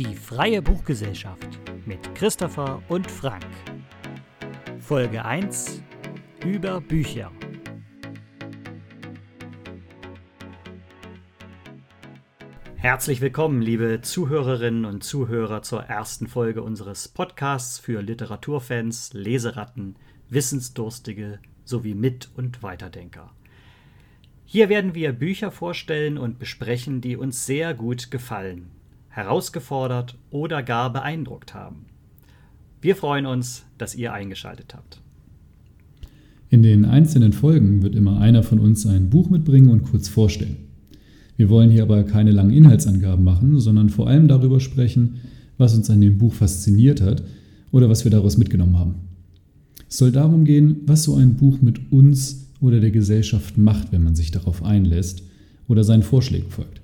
Die Freie Buchgesellschaft mit Christopher und Frank. Folge 1 über Bücher. Herzlich willkommen, liebe Zuhörerinnen und Zuhörer, zur ersten Folge unseres Podcasts für Literaturfans, Leseratten, Wissensdurstige sowie Mit- und Weiterdenker. Hier werden wir Bücher vorstellen und besprechen, die uns sehr gut gefallen, herausgefordert oder gar beeindruckt haben. Wir freuen uns, dass ihr eingeschaltet habt. In den einzelnen Folgen wird immer einer von uns ein Buch mitbringen und kurz vorstellen. Wir wollen hier aber keine langen Inhaltsangaben machen, sondern vor allem darüber sprechen, was uns an dem Buch fasziniert hat oder was wir daraus mitgenommen haben. Es soll darum gehen, was so ein Buch mit uns oder der Gesellschaft macht, wenn man sich darauf einlässt oder seinen Vorschlägen folgt.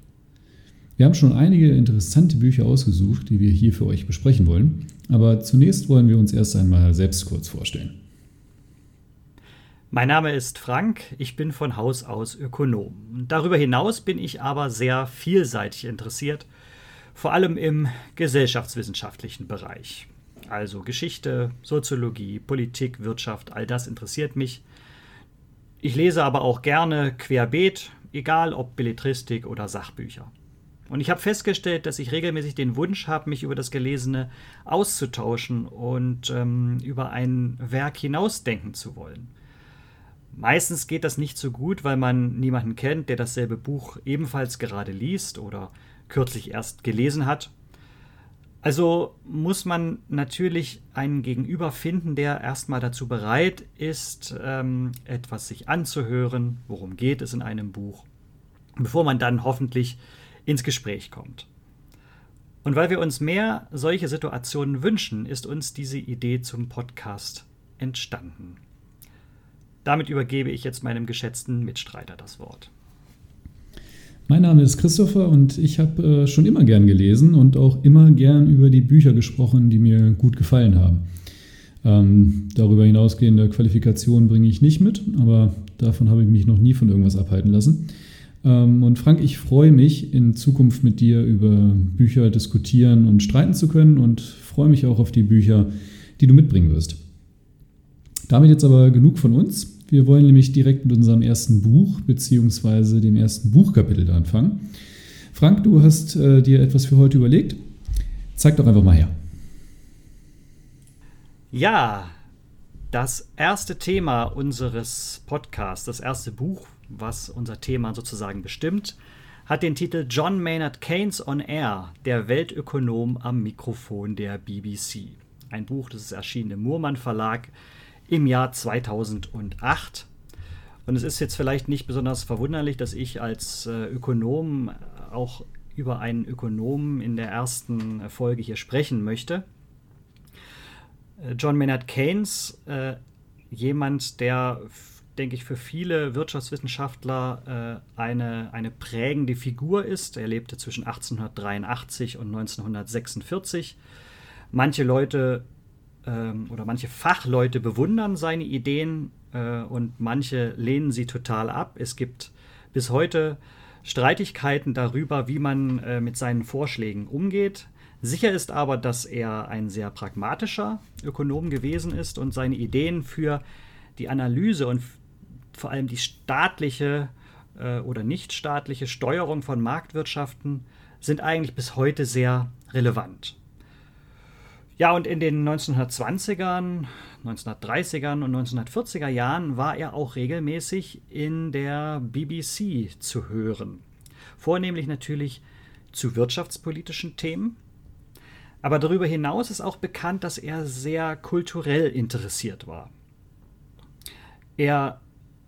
Wir haben schon einige interessante Bücher ausgesucht, die wir hier für euch besprechen wollen, aber zunächst wollen wir uns erst einmal selbst kurz vorstellen. Mein Name ist Frank, ich bin von Haus aus Ökonom. Darüber hinaus bin ich aber sehr vielseitig interessiert, vor allem im gesellschaftswissenschaftlichen Bereich. Also Geschichte, Soziologie, Politik, Wirtschaft, all das interessiert mich. Ich lese aber auch gerne querbeet, egal ob Belletristik oder Sachbücher. Und ich habe festgestellt, dass ich regelmäßig den Wunsch habe, mich über das Gelesene auszutauschen und ähm, über ein Werk hinausdenken zu wollen. Meistens geht das nicht so gut, weil man niemanden kennt, der dasselbe Buch ebenfalls gerade liest oder kürzlich erst gelesen hat. Also muss man natürlich einen Gegenüber finden, der erstmal dazu bereit ist, ähm, etwas sich anzuhören, worum geht es in einem Buch, bevor man dann hoffentlich ins Gespräch kommt. Und weil wir uns mehr solche Situationen wünschen, ist uns diese Idee zum Podcast entstanden. Damit übergebe ich jetzt meinem geschätzten Mitstreiter das Wort. Mein Name ist Christopher und ich habe äh, schon immer gern gelesen und auch immer gern über die Bücher gesprochen, die mir gut gefallen haben. Ähm, darüber hinausgehende Qualifikationen bringe ich nicht mit, aber davon habe ich mich noch nie von irgendwas abhalten lassen. Ähm, und Frank, ich freue mich, in Zukunft mit dir über Bücher diskutieren und streiten zu können und freue mich auch auf die Bücher, die du mitbringen wirst. Damit jetzt aber genug von uns. Wir wollen nämlich direkt mit unserem ersten Buch bzw. dem ersten Buchkapitel anfangen. Frank, du hast äh, dir etwas für heute überlegt. Zeig doch einfach mal her. Ja, das erste Thema unseres Podcasts, das erste Buch, was unser Thema sozusagen bestimmt, hat den Titel John Maynard Keynes on Air, der Weltökonom am Mikrofon der BBC. Ein Buch, das ist erschienen im Murmann Verlag im Jahr 2008. Und es ist jetzt vielleicht nicht besonders verwunderlich, dass ich als äh, Ökonom auch über einen Ökonomen in der ersten Folge hier sprechen möchte. Äh, John Maynard Keynes, äh, jemand, der, denke ich, für viele Wirtschaftswissenschaftler äh, eine, eine prägende Figur ist. Er lebte zwischen 1883 und 1946. Manche Leute ähm, oder manche Fachleute bewundern seine Ideen äh, und manche lehnen sie total ab. Es gibt bis heute Streitigkeiten darüber, wie man äh, mit seinen Vorschlägen umgeht. Sicher ist aber, dass er ein sehr pragmatischer Ökonom gewesen ist und seine Ideen für die Analyse und vor allem die staatliche äh, oder nichtstaatliche Steuerung von Marktwirtschaften sind eigentlich bis heute sehr relevant. Ja, und in den 1920ern, 1930ern und 1940er Jahren war er auch regelmäßig in der BBC zu hören. Vornehmlich natürlich zu wirtschaftspolitischen Themen. Aber darüber hinaus ist auch bekannt, dass er sehr kulturell interessiert war. Er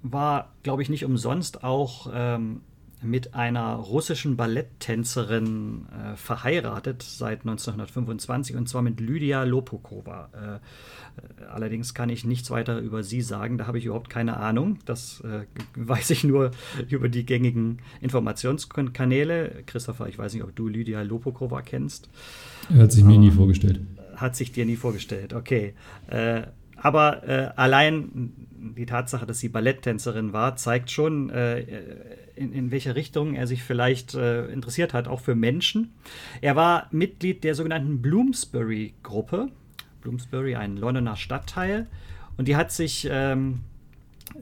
war, glaube ich, nicht umsonst auch ähm, mit einer russischen Balletttänzerin äh, verheiratet seit 1925 und zwar mit Lydia Lopokova. Äh, äh, allerdings kann ich nichts weiter über sie sagen, da habe ich überhaupt keine Ahnung. Das äh, weiß ich nur über die gängigen Informationskanäle. Christopher, ich weiß nicht, ob du Lydia Lopokova kennst. Er hat sich mir nie vorgestellt. Hat sich dir nie vorgestellt, okay. Äh, aber äh, allein die Tatsache, dass sie Balletttänzerin war, zeigt schon, in, in welche Richtung er sich vielleicht äh, interessiert hat, auch für Menschen. Er war Mitglied der sogenannten Bloomsbury-Gruppe. Bloomsbury, ein Londoner Stadtteil. Und die hat sich ähm,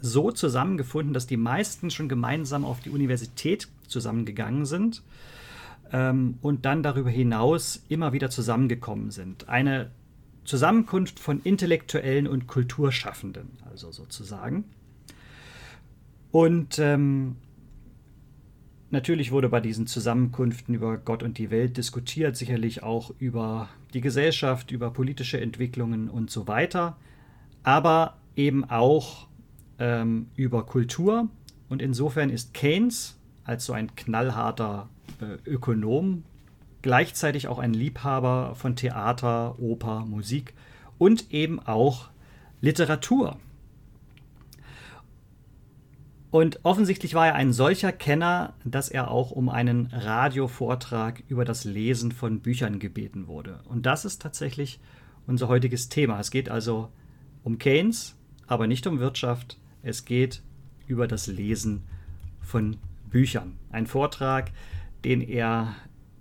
so zusammengefunden, dass die meisten schon gemeinsam auf die Universität zusammengegangen sind ähm, und dann darüber hinaus immer wieder zusammengekommen sind. Eine Zusammenkunft von Intellektuellen und Kulturschaffenden, also sozusagen. Und ähm, natürlich wurde bei diesen Zusammenkünften über Gott und die Welt diskutiert, sicherlich auch über die Gesellschaft, über politische Entwicklungen und so weiter, aber eben auch ähm, über Kultur. Und insofern ist Keynes als so ein knallharter äh, Ökonom gleichzeitig auch ein Liebhaber von Theater, Oper, Musik und eben auch Literatur. Und offensichtlich war er ein solcher Kenner, dass er auch um einen Radiovortrag über das Lesen von Büchern gebeten wurde. Und das ist tatsächlich unser heutiges Thema. Es geht also um Keynes, aber nicht um Wirtschaft. Es geht über das Lesen von Büchern. Ein Vortrag, den er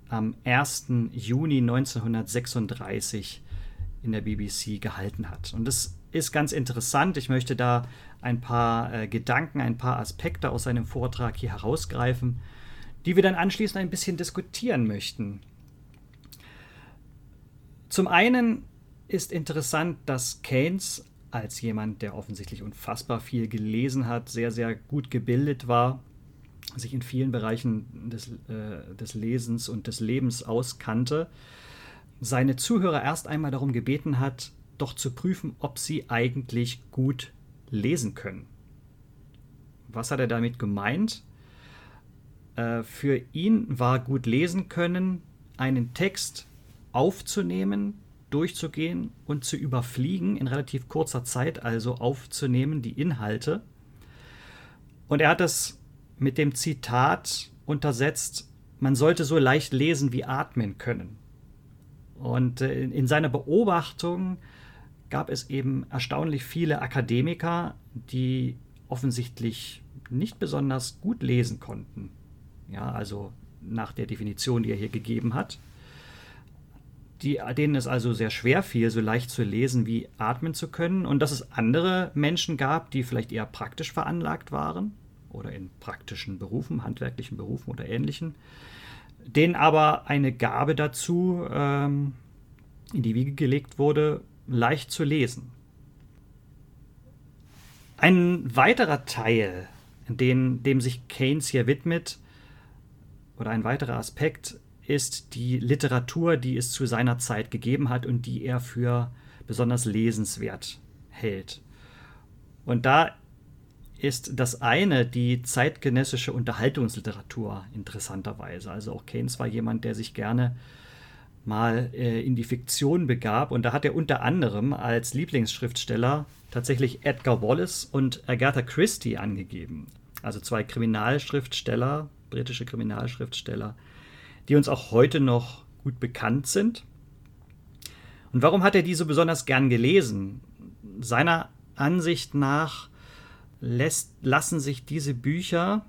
am 1. Juni 1936 in der BBC gehalten hat. Und das ist ganz interessant. Ich möchte da ein paar äh, Gedanken, ein paar Aspekte aus seinem Vortrag hier herausgreifen, die wir dann anschließend ein bisschen diskutieren möchten. Zum einen ist interessant, dass Keynes als jemand, der offensichtlich unfassbar viel gelesen hat, sehr, sehr gut gebildet war, sich in vielen Bereichen des, äh, des Lesens und des Lebens auskannte, seine Zuhörer erst einmal darum gebeten hat, doch zu prüfen, ob sie eigentlich gut lesen können. Was hat er damit gemeint? Äh, für ihn war gut lesen können, einen Text aufzunehmen, durchzugehen und zu überfliegen in relativ kurzer Zeit, also aufzunehmen die Inhalte. Und er hat das mit dem Zitat untersetzt, man sollte so leicht lesen wie atmen können. Und äh, in seiner Beobachtung gab es eben erstaunlich viele Akademiker, die offensichtlich nicht besonders gut lesen konnten. Ja, also nach der Definition, die er hier gegeben hat. Die, denen es also sehr schwer fiel, so leicht zu lesen wie atmen zu können. Und dass es andere Menschen gab, die vielleicht eher praktisch veranlagt waren, oder in praktischen Berufen, handwerklichen Berufen oder ähnlichen, denen aber eine Gabe dazu ähm, in die Wiege gelegt wurde, leicht zu lesen. Ein weiterer Teil, den, dem sich Keynes hier widmet, oder ein weiterer Aspekt, ist die Literatur, die es zu seiner Zeit gegeben hat und die er für besonders lesenswert hält. Und da ist das eine die zeitgenössische Unterhaltungsliteratur interessanterweise. Also auch Keynes war jemand, der sich gerne mal äh, in die Fiktion begab und da hat er unter anderem als Lieblingsschriftsteller tatsächlich Edgar Wallace und Agatha Christie angegeben. Also zwei Kriminalschriftsteller, britische Kriminalschriftsteller, die uns auch heute noch gut bekannt sind. Und warum hat er die so besonders gern gelesen? Seiner Ansicht nach lässt, lassen sich diese Bücher,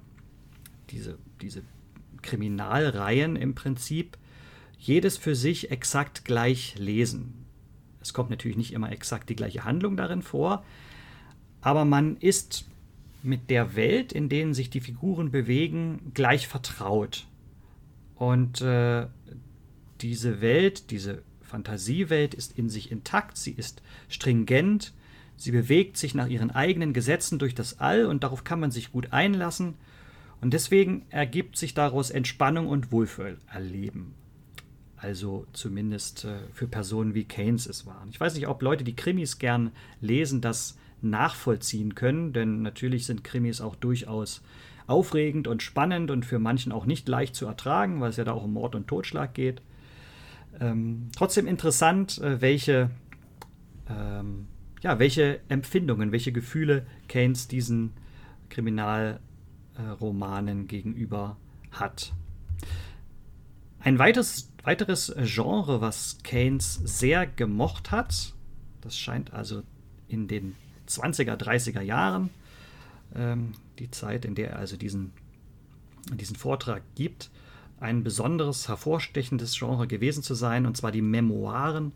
diese, diese Kriminalreihen im Prinzip, jedes für sich exakt gleich lesen. Es kommt natürlich nicht immer exakt die gleiche Handlung darin vor, aber man ist mit der Welt, in denen sich die Figuren bewegen, gleich vertraut. Und äh, diese Welt, diese Fantasiewelt ist in sich intakt, sie ist stringent, Sie bewegt sich nach ihren eigenen Gesetzen durch das All und darauf kann man sich gut einlassen. Und deswegen ergibt sich daraus Entspannung und Wohlfühlerleben. Also zumindest äh, für Personen wie Keynes es waren. Ich weiß nicht, ob Leute, die Krimis gern lesen, das nachvollziehen können, denn natürlich sind Krimis auch durchaus aufregend und spannend und für manchen auch nicht leicht zu ertragen, weil es ja da auch um Mord und Totschlag geht. Ähm, trotzdem interessant, äh, welche ähm, ja, welche Empfindungen, welche Gefühle Keynes diesen Kriminalromanen gegenüber hat. Ein weiteres, weiteres Genre, was Keynes sehr gemocht hat, das scheint also in den 20er, 30er Jahren, ähm, die Zeit, in der er also diesen diesen Vortrag gibt, ein besonderes, hervorstechendes Genre gewesen zu sein, und zwar die Memoiren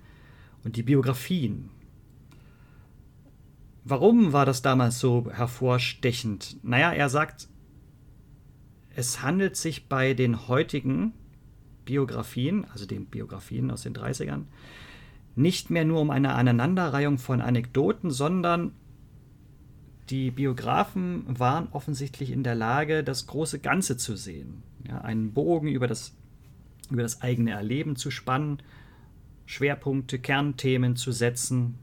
und die Biografien. Warum war das damals so hervorstechend? Naja, er sagt, es handelt sich bei den heutigen Biografien, also den Biografien aus den 30ern, nicht mehr nur um eine Aneinanderreihung von Anekdoten, sondern die Biografen waren offensichtlich in der Lage, das große Ganze zu sehen. Ja, einen Bogen über das, über das eigene Erleben zu spannen, Schwerpunkte, Kernthemen zu setzen,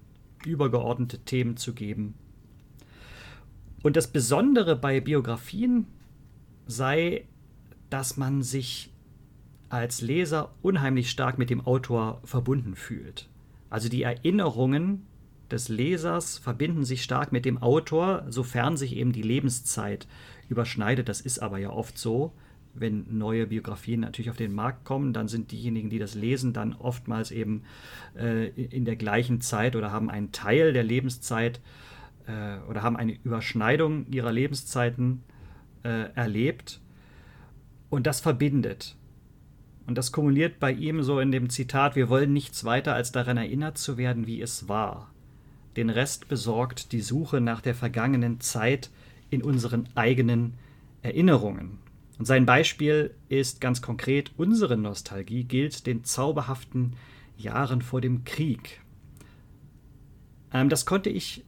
übergeordnete Themen zu geben. Und das Besondere bei Biografien sei, dass man sich als Leser unheimlich stark mit dem Autor verbunden fühlt. Also die Erinnerungen des Lesers verbinden sich stark mit dem Autor, sofern sich eben die Lebenszeit überschneidet. Das ist aber ja oft so. Wenn neue Biografien natürlich auf den Markt kommen, dann sind diejenigen, die das lesen, dann oftmals eben äh, in der gleichen Zeit oder haben einen Teil der Lebenszeit äh, oder haben eine Überschneidung ihrer Lebenszeiten äh, erlebt. Und das verbindet. Und das kumuliert bei ihm so in dem Zitat, wir wollen nichts weiter, als daran erinnert zu werden, wie es war. Den Rest besorgt die Suche nach der vergangenen Zeit in unseren eigenen Erinnerungen. Und sein Beispiel ist ganz konkret, unsere Nostalgie gilt den zauberhaften Jahren vor dem Krieg. Ähm, das konnte ich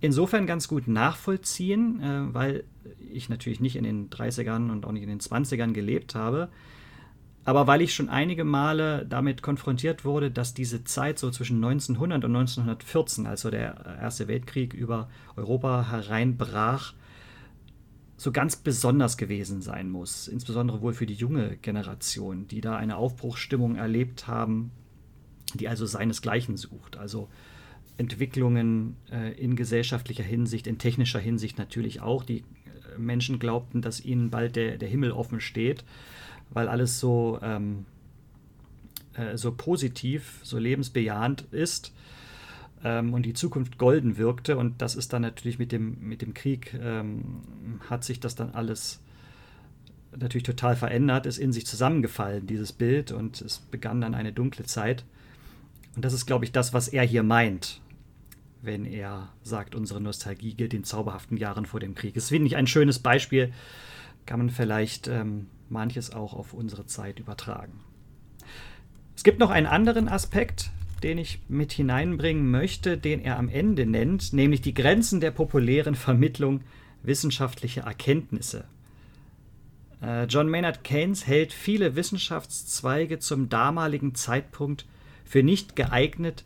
insofern ganz gut nachvollziehen, äh, weil ich natürlich nicht in den 30ern und auch nicht in den 20ern gelebt habe, aber weil ich schon einige Male damit konfrontiert wurde, dass diese Zeit so zwischen 1900 und 1914, also der Erste Weltkrieg über Europa hereinbrach, so ganz besonders gewesen sein muss, insbesondere wohl für die junge Generation, die da eine Aufbruchsstimmung erlebt haben, die also seinesgleichen sucht. Also Entwicklungen äh, in gesellschaftlicher Hinsicht, in technischer Hinsicht natürlich auch. Die äh, Menschen glaubten, dass ihnen bald der, der Himmel offen steht weil alles so, ähm, äh, so positiv, so lebensbejahend ist und die Zukunft golden wirkte. Und das ist dann natürlich mit dem, mit dem Krieg, ähm, hat sich das dann alles natürlich total verändert, ist in sich zusammengefallen, dieses Bild, und es begann dann eine dunkle Zeit. Und das ist, glaube ich, das, was er hier meint, wenn er sagt, unsere Nostalgie gilt den zauberhaften Jahren vor dem Krieg. Es finde ich ein schönes Beispiel, kann man vielleicht ähm, manches auch auf unsere Zeit übertragen. Es gibt noch einen anderen Aspekt, den ich mit hineinbringen möchte, den er am Ende nennt, nämlich die Grenzen der populären Vermittlung wissenschaftlicher Erkenntnisse. Äh, John Maynard Keynes hält viele Wissenschaftszweige zum damaligen Zeitpunkt für nicht geeignet,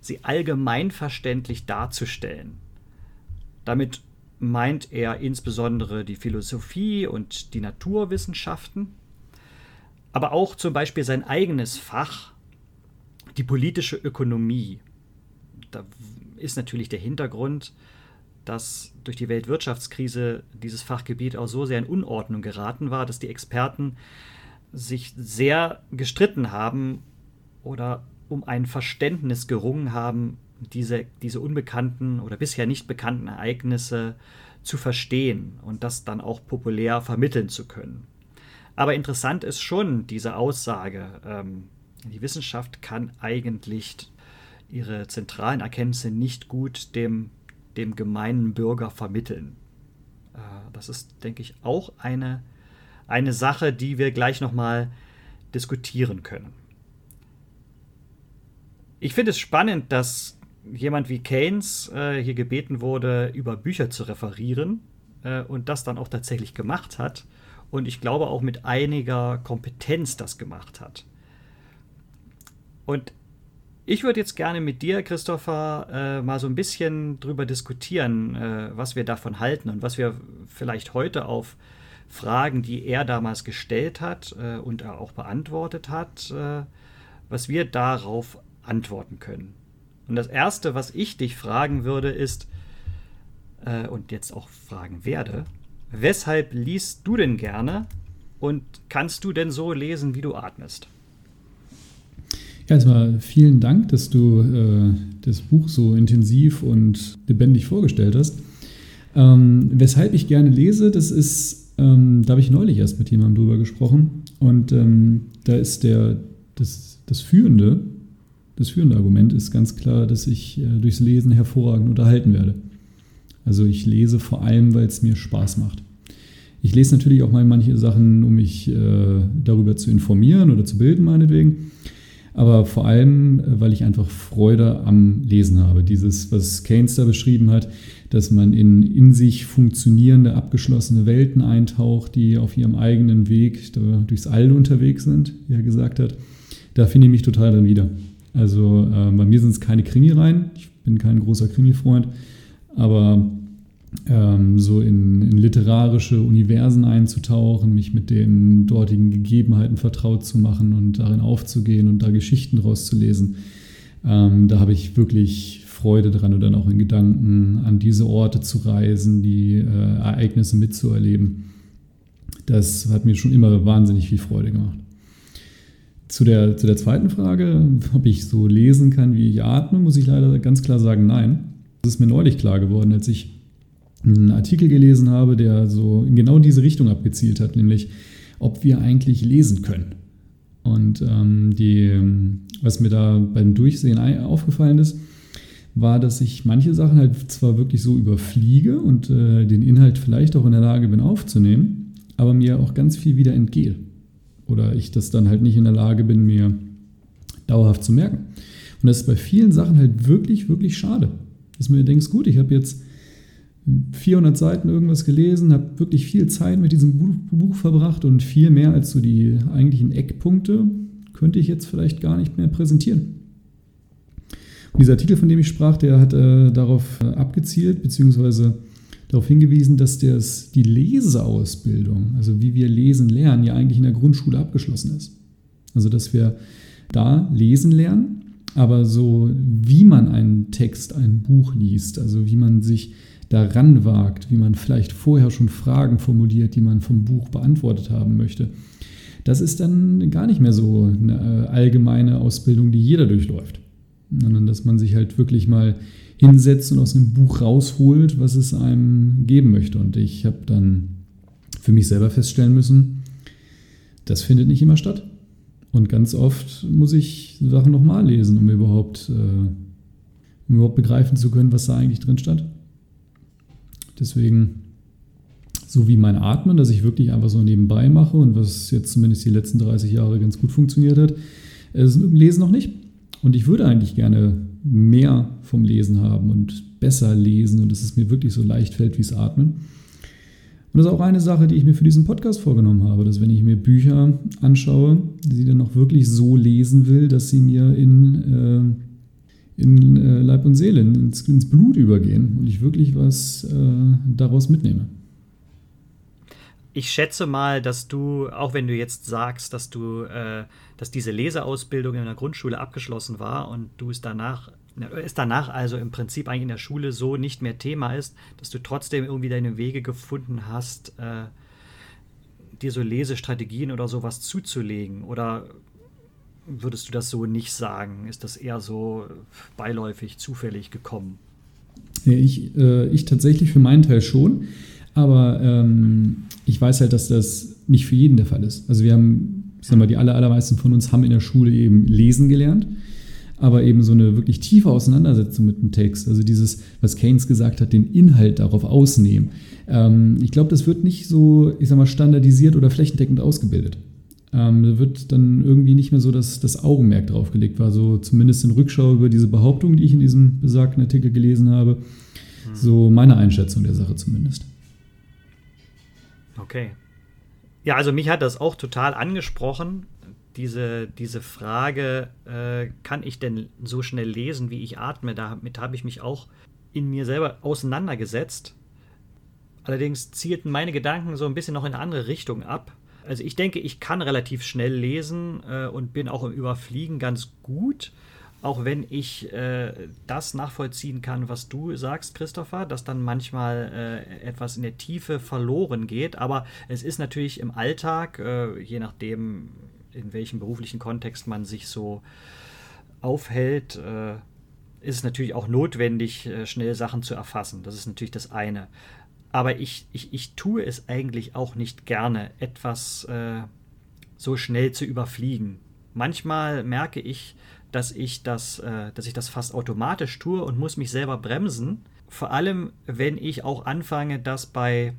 sie allgemeinverständlich darzustellen. Damit meint er insbesondere die Philosophie und die Naturwissenschaften, aber auch zum Beispiel sein eigenes Fach, die politische Ökonomie. Da ist natürlich der Hintergrund, dass durch die Weltwirtschaftskrise dieses Fachgebiet auch so sehr in Unordnung geraten war, dass die Experten sich sehr gestritten haben oder um ein Verständnis gerungen haben, diese, diese unbekannten oder bisher nicht bekannten Ereignisse zu verstehen und das dann auch populär vermitteln zu können. Aber interessant ist schon diese Aussage, ähm, die Wissenschaft kann eigentlich ihre zentralen Erkenntnisse nicht gut dem, dem gemeinen Bürger vermitteln. Äh, das ist, denke ich, auch eine, eine Sache, die wir gleich nochmal diskutieren können. Ich finde es spannend, dass jemand wie Keynes äh, hier gebeten wurde, über Bücher zu referieren äh, und das dann auch tatsächlich gemacht hat. Und ich glaube auch mit einiger Kompetenz das gemacht hat. Und ich würde jetzt gerne mit dir, Christopher, äh, mal so ein bisschen drüber diskutieren, äh, was wir davon halten und was wir vielleicht heute auf Fragen, die er damals gestellt hat äh, und auch beantwortet hat, äh, was wir darauf antworten können. Und das Erste, was ich dich fragen würde, ist, äh, und jetzt auch fragen werde, weshalb liest du denn gerne und kannst du denn so lesen, wie du atmest? Ja, erstmal vielen Dank, dass du äh, das Buch so intensiv und lebendig vorgestellt hast. Ähm, weshalb ich gerne lese, das ist Ähm, da habe ich neulich erst mit jemandem drüber gesprochen. Und ähm, da ist der, das, das führende, das führende Argument ist ganz klar, dass ich äh, durchs Lesen hervorragend unterhalten werde. Also ich lese vor allem, weil es mir Spaß macht. Ich lese natürlich auch mal manche Sachen, um mich äh, darüber zu informieren oder zu bilden, meinetwegen. Aber vor allem, weil ich einfach Freude am Lesen habe. Dieses, was Keynes da beschrieben hat, dass man in, in sich funktionierende, abgeschlossene Welten eintaucht, die auf ihrem eigenen Weg durchs All unterwegs sind, wie er gesagt hat. Da finde ich mich total drin wieder. Also äh, bei mir sind es keine Krimireihen. Ich bin kein großer Krimi-Freund. Aber ähm, so in, in, literarische Universen einzutauchen, mich mit den dortigen Gegebenheiten vertraut zu machen und darin aufzugehen und da Geschichten rauszulesen. Ähm, da habe ich wirklich Freude dran und dann auch in Gedanken an diese Orte zu reisen, die äh, Ereignisse mitzuerleben. Das hat mir schon immer wahnsinnig viel Freude gemacht. Zu der, zu der zweiten Frage, ob ich so lesen kann, wie ich atme, muss ich leider ganz klar sagen, nein. Das ist mir neulich klar geworden, als ich einen Artikel gelesen habe, der so in genau diese Richtung abgezielt hat, nämlich ob wir eigentlich lesen können. Und ähm, die, was mir da beim Durchsehen aufgefallen ist, war, dass ich manche Sachen halt zwar wirklich so überfliege und äh, den Inhalt vielleicht auch in der Lage bin aufzunehmen, aber mir auch ganz viel wieder entgehe. Oder ich das dann halt nicht in der Lage bin, mir dauerhaft zu merken. Und das ist bei vielen Sachen halt wirklich, wirklich schade. Dass du mir denkst, gut, ich habe jetzt 400 Seiten irgendwas gelesen, habe wirklich viel Zeit mit diesem Buch, verbracht und viel mehr als so die eigentlichen Eckpunkte könnte ich jetzt vielleicht gar nicht mehr präsentieren. Und dieser Artikel, von dem ich sprach, der hat äh, darauf äh, abgezielt, beziehungsweise darauf hingewiesen, dass das, die Leseausbildung, also wie wir lesen lernen, ja eigentlich in der Grundschule abgeschlossen ist. Also dass wir da lesen lernen, aber so wie man einen Text, ein Buch liest, also wie man sich daran wagt, wie man vielleicht vorher schon Fragen formuliert, die man vom Buch beantwortet haben möchte. Das ist dann gar nicht mehr so eine äh, allgemeine Ausbildung, die jeder durchläuft, sondern dass man sich halt wirklich mal hinsetzt und aus einem Buch rausholt, was es einem geben möchte. Und ich habe dann für mich selber feststellen müssen, das findet nicht immer statt. Und ganz oft muss ich Sachen nochmal lesen, um überhaupt, äh, um überhaupt begreifen zu können, was da eigentlich drin stand. Deswegen, so wie mein Atmen, das ich wirklich einfach so nebenbei mache und was jetzt zumindest die letzten 30 Jahre ganz gut funktioniert hat, ist mit dem Lesen noch nicht. Und ich würde eigentlich gerne mehr vom Lesen haben und besser lesen und dass es mir wirklich so leicht fällt wie es Atmen. Und das ist auch eine Sache, die ich mir für diesen Podcast vorgenommen habe, dass wenn ich mir Bücher anschaue, die dann auch wirklich so lesen will, dass sie mir in äh, in äh, Leib und Seele, ins, ins, Blut übergehen und ich wirklich was äh, daraus mitnehme. Ich schätze mal, dass du, auch wenn du jetzt sagst, dass du, äh, dass diese Leseausbildung in der Grundschule abgeschlossen war und du es danach, es danach also im Prinzip eigentlich in der Schule so nicht mehr Thema ist, dass du trotzdem irgendwie deine Wege gefunden hast, äh, dir so Lesestrategien oder sowas zuzulegen? Oder würdest du das so nicht sagen? Ist das eher so beiläufig, zufällig gekommen? Ich, äh, ich tatsächlich für meinen Teil schon. Aber ähm, ich weiß halt, dass das nicht für jeden der Fall ist. Also wir haben, ich sag mal, die aller, allermeisten von uns haben in der Schule eben lesen gelernt, aber eben so eine wirklich tiefe Auseinandersetzung mit dem Text, also dieses, was Keynes gesagt hat, den Inhalt darauf ausnehmen. Ähm, ich glaube, das wird nicht so, ich sag mal, standardisiert oder flächendeckend ausgebildet. Ähm, da wird dann irgendwie nicht mehr so das, das Augenmerk drauf gelegt, war so zumindest in Rückschau über diese Behauptung, die ich in diesem besagten Artikel gelesen habe, hm. so meine Einschätzung der Sache zumindest. Okay. Ja, also mich hat das auch total angesprochen, diese, diese Frage, äh, kann ich denn so schnell lesen, wie ich atme? Damit habe ich mich auch in mir selber auseinandergesetzt. Allerdings zielten meine Gedanken so ein bisschen noch in eine andere Richtung ab. Also ich denke, ich kann relativ schnell lesen äh, und bin auch im Überfliegen ganz gut. Auch wenn ich äh, das nachvollziehen kann, was du sagst, Christopher, dass dann manchmal äh, etwas in der Tiefe verloren geht. Aber es ist natürlich im Alltag, äh, je nachdem, in welchem beruflichen Kontext man sich so aufhält, äh, ist es natürlich auch notwendig, äh, schnell Sachen zu erfassen. Das ist natürlich das eine. Aber ich, ich, ich tue es eigentlich auch nicht gerne, etwas äh, so schnell zu überfliegen. Manchmal merke ich, dass ich das, äh, dass ich das fast automatisch tue und muss mich selber bremsen. Vor allem, wenn ich auch anfange, das bei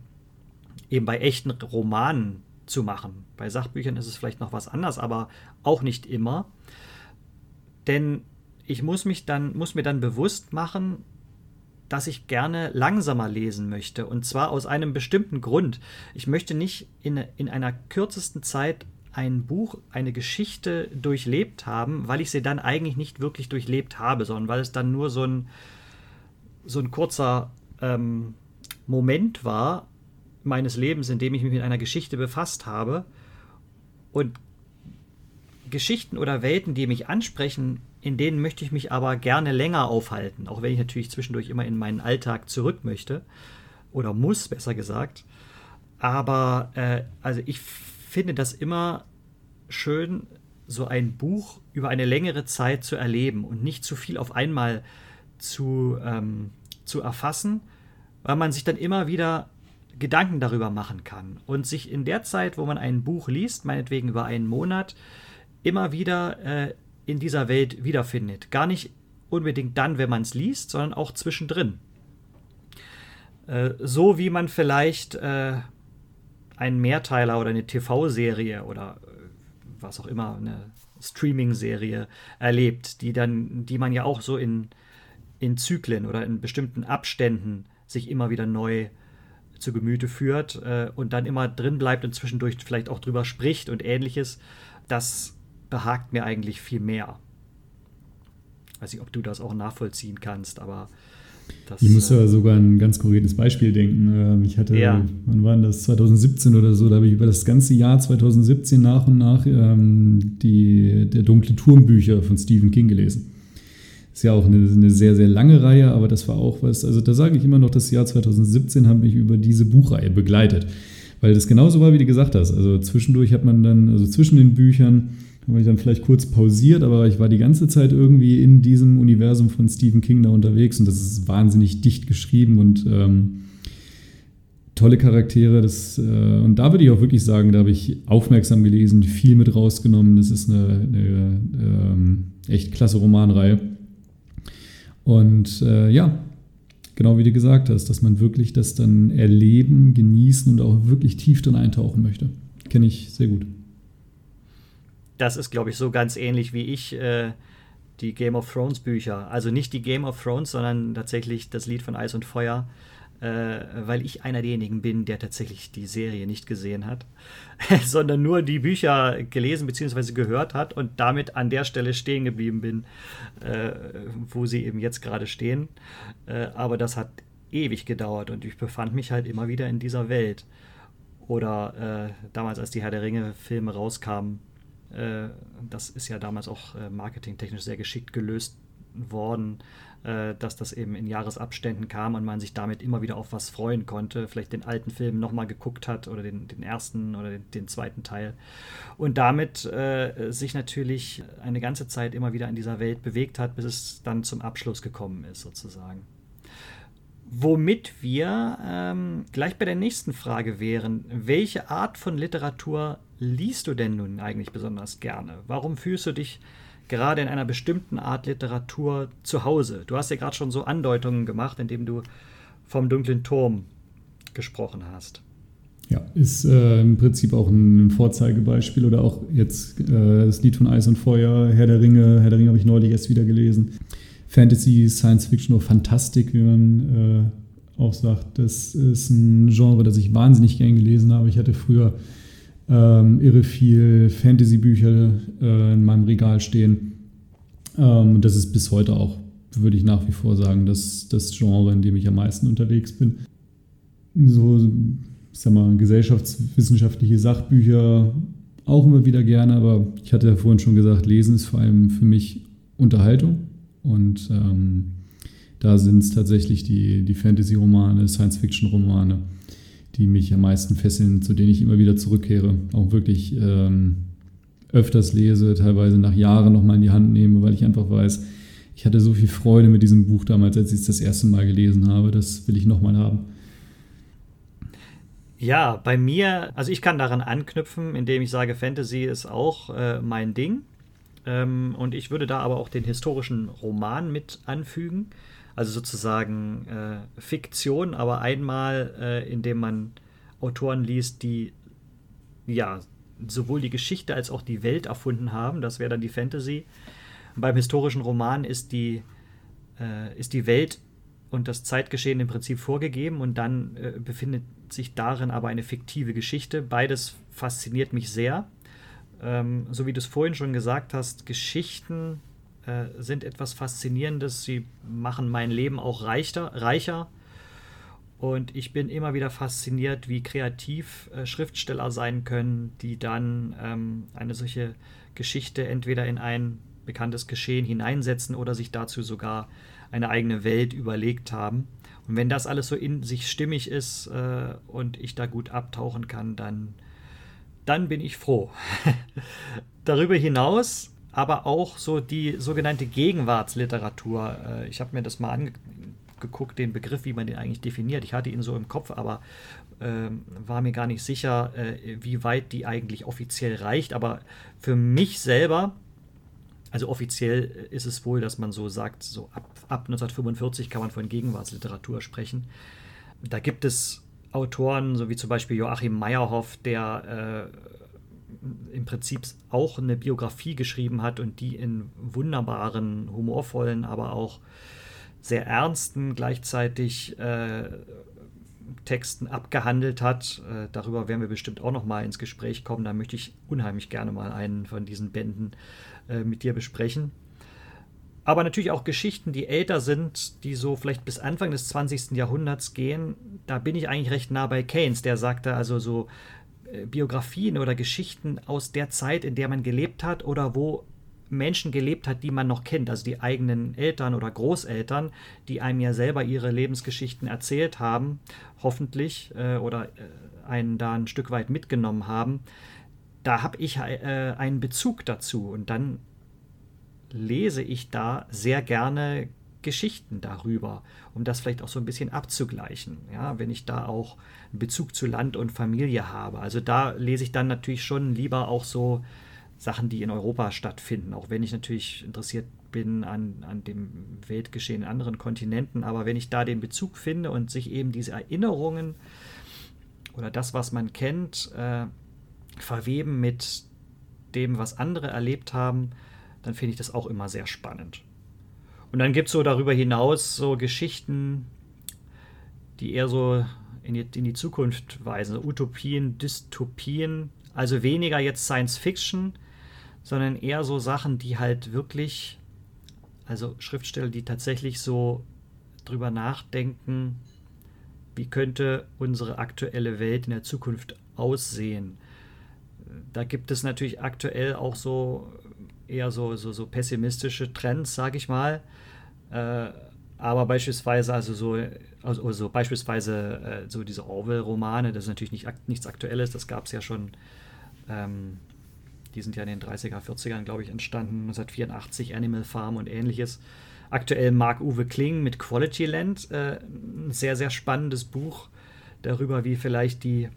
eben bei echten Romanen zu machen. Bei Sachbüchern ist es vielleicht noch was anderes, aber auch nicht immer. Denn ich muss mich dann, muss mir dann bewusst machen, dass ich gerne langsamer lesen möchte. Und zwar aus einem bestimmten Grund. Ich möchte nicht in, in einer kürzesten Zeit ein Buch, eine Geschichte durchlebt haben, weil ich sie dann eigentlich nicht wirklich durchlebt habe, sondern weil es dann nur so ein, so ein kurzer ähm, Moment war meines Lebens, in dem ich mich mit einer Geschichte befasst habe. Und Geschichten oder Welten, die mich ansprechen, in denen möchte ich mich aber gerne länger aufhalten, auch wenn ich natürlich zwischendurch immer in meinen Alltag zurück möchte oder muss, besser gesagt. Aber äh, also ich finde das immer schön, so ein Buch über eine längere Zeit zu erleben und nicht zu viel auf einmal zu, ähm, zu erfassen, weil man sich dann immer wieder Gedanken darüber machen kann und sich in der Zeit, wo man ein Buch liest, meinetwegen über einen Monat, immer wieder äh, in dieser Welt wiederfindet. Gar nicht unbedingt dann, wenn man es liest, sondern auch zwischendrin. Äh, so wie man vielleicht äh, einen Mehrteiler oder eine TV-Serie oder äh, was auch immer, eine Streaming-Serie erlebt, die dann, die man ja auch so in, in Zyklen oder in bestimmten Abständen sich immer wieder neu zu Gemüte führt äh, und dann immer drin bleibt und zwischendurch vielleicht auch drüber spricht und ähnliches. Das behagt mir eigentlich viel mehr. Weiß nicht, ob du das auch nachvollziehen kannst, aber das, ich muss äh, sogar ein ganz konkretes Beispiel denken. Ähm, ich hatte, ja. wann war das, 2017 oder so, da habe ich über das ganze Jahr 2017 nach und nach ähm, die der dunkle Turmbücher von Stephen King gelesen. Ist ja auch eine, eine, sehr, sehr lange Reihe, aber das war auch was, also da sage ich immer noch, das Jahr 2017 hat mich über diese Buchreihe begleitet. Weil das genauso war, wie du gesagt hast. Also zwischendurch hat man dann, also zwischen den Büchern, habe ich dann vielleicht kurz pausiert, aber ich war die ganze Zeit irgendwie in diesem Universum von Stephen King da unterwegs und das ist wahnsinnig dicht geschrieben und ähm, tolle Charaktere. Das, äh, und da würde ich auch wirklich sagen, da habe ich aufmerksam gelesen, viel mit rausgenommen. Das ist eine, eine ähm, echt klasse Romanreihe. Und äh, ja, genau wie du gesagt hast, dass man wirklich das dann erleben, genießen und auch wirklich tief drin eintauchen möchte. Kenne ich sehr gut das ist, glaube ich, so ganz ähnlich wie ich äh, die Game of Thrones Bücher. Also nicht die Game of Thrones, sondern tatsächlich das Lied von Eis und Feuer, äh, weil ich einer derjenigen bin, der tatsächlich die Serie nicht gesehen hat, sondern nur die Bücher gelesen bzw. gehört hat und damit an der Stelle stehen geblieben bin, äh, wo sie eben jetzt gerade stehen. Äh, aber das hat ewig gedauert und ich befand mich halt immer wieder in dieser Welt. Oder äh, damals, als die Herr der Ringe-Filme rauskamen, das ist ja damals auch äh, marketingtechnisch sehr geschickt gelöst worden, äh, dass das eben in Jahresabständen kam und man sich damit immer wieder auf was freuen konnte, vielleicht den alten Film nochmal geguckt hat oder den, den ersten oder den, den zweiten Teil und damit äh, sich natürlich eine ganze Zeit immer wieder in dieser Welt bewegt hat, bis es dann zum Abschluss gekommen ist sozusagen. Womit wir ähm, gleich bei der nächsten Frage wären, welche Art von Literatur liest du denn nun eigentlich besonders gerne? Warum fühlst du dich gerade in einer bestimmten Art Literatur zu Hause? Du hast ja gerade schon so Andeutungen gemacht, indem du vom dunklen Turm gesprochen hast. Ja, ist äh, im Prinzip auch ein Vorzeigebeispiel oder auch jetzt äh, das Lied von Eis und Feuer, Herr der Ringe. Herr der Ringe habe ich neulich erst wieder gelesen. Fantasy, Science Fiction oder Fantastik, wie man äh, auch sagt. Das ist ein Genre, das ich wahnsinnig gern gelesen habe. Ich hatte früher ähm, irre viel Fantasy-Bücher äh, in meinem Regal stehen. Ähm, und das ist bis heute auch, würde ich nach wie vor sagen, das, das Genre, in dem ich am meisten unterwegs bin. So, ich sag mal, gesellschaftswissenschaftliche Sachbücher auch immer wieder gerne, aber ich hatte ja vorhin schon gesagt, Lesen ist vor allem für mich Unterhaltung. Und ähm, da sind es tatsächlich die, die Fantasy-Romane, Science-Fiction-Romane die mich am meisten fesseln, zu denen ich immer wieder zurückkehre. Auch wirklich ähm, öfters lese, teilweise nach Jahren nochmal in die Hand nehme, weil ich einfach weiß, ich hatte so viel Freude mit diesem Buch damals, als ich es das erste Mal gelesen habe. Das will ich nochmal haben. Ja, bei mir, also ich kann daran anknüpfen, indem ich sage, Fantasy ist auch äh, mein Ding. Ähm, und ich würde da aber auch den historischen Roman mit anfügen. Also sozusagen äh, Fiktion, aber einmal, äh, indem man Autoren liest, die ja sowohl die Geschichte als auch die Welt erfunden haben. Das wäre dann die Fantasy. Beim historischen Roman ist die, äh, ist die Welt und das Zeitgeschehen im Prinzip vorgegeben und dann äh, befindet sich darin aber eine fiktive Geschichte. Beides fasziniert mich sehr. Ähm, so wie du es vorhin schon gesagt hast, Geschichten äh, sind etwas Faszinierendes. Sie machen mein Leben auch reicher. reicher. Und ich bin immer wieder fasziniert, wie kreativ äh, Schriftsteller sein können, die dann ähm, eine solche Geschichte entweder in ein bekanntes Geschehen hineinsetzen oder sich dazu sogar eine eigene Welt überlegt haben. Und wenn das alles so in sich stimmig ist äh, und ich da gut abtauchen kann, dann, dann bin ich froh. Darüber hinaus aber auch so die sogenannte Gegenwartsliteratur. Äh, ich habe mir das mal angeguckt, den Begriff, wie man den eigentlich definiert. Ich hatte ihn so im Kopf, aber äh, war mir gar nicht sicher, äh, wie weit die eigentlich offiziell reicht. Aber für mich selber also offiziell ist es wohl, dass man so sagt, so ab, ab 1945 kann man von Gegenwartsliteratur sprechen. Da gibt es Autoren, so wie zum Beispiel Joachim Meyerhoff, der äh, im Prinzip auch eine Biografie geschrieben hat und die in wunderbaren, humorvollen, aber auch sehr ernsten, gleichzeitig äh, Texten abgehandelt hat. Äh, darüber werden wir bestimmt auch noch mal ins Gespräch kommen. Da möchte ich unheimlich gerne mal einen von diesen Bänden äh, mit dir besprechen. Aber natürlich auch Geschichten, die älter sind, die so vielleicht bis Anfang des 20. Jahrhunderts gehen. Da bin ich eigentlich recht nah bei Keynes, der sagte also so Biografien oder Geschichten aus der Zeit, in der man gelebt hat oder wo Menschen gelebt hat, die man noch kennt, also die eigenen Eltern oder Großeltern, die einem ja selber ihre Lebensgeschichten erzählt haben, hoffentlich, äh, oder äh, einen da ein Stück weit mitgenommen haben. Da habe ich äh, einen Bezug dazu und dann lese ich da sehr gerne Geschichten darüber, um das vielleicht auch so ein bisschen abzugleichen, ja, wenn ich da auch einen Bezug zu Land und Familie habe. Also da lese ich dann natürlich schon lieber auch so Sachen, die in Europa stattfinden, auch wenn ich natürlich interessiert bin an, an dem Weltgeschehen in anderen Kontinenten. Aber wenn ich da den Bezug finde und sich eben diese Erinnerungen oder das, was man kennt, äh, verweben mit dem, was andere erlebt haben, dann finde ich das auch immer sehr spannend. Und dann gibt es so darüber hinaus so Geschichten, die eher so in die, in die Zukunft weisen, Utopien, Dystopien, also weniger jetzt Science Fiction, sondern eher so Sachen, die halt wirklich, also Schriftsteller, die tatsächlich so drüber nachdenken, wie könnte unsere aktuelle Welt in der Zukunft aussehen. Da gibt es natürlich aktuell auch so eher so, so, so pessimistische Trends, sage ich mal. Äh, aber beispielsweise, also so, also, also beispielsweise äh, so diese Orwell-Romane, das ist natürlich nicht, nichts Aktuelles, das gab es ja schon ähm, die sind ja in den 30er, 40ern, glaube ich, entstanden. 1984 Animal Farm und ähnliches. Aktuell Marc-Uwe Kling mit Quality Land. Äh, ein sehr, sehr spannendes Buch darüber, wie vielleicht die,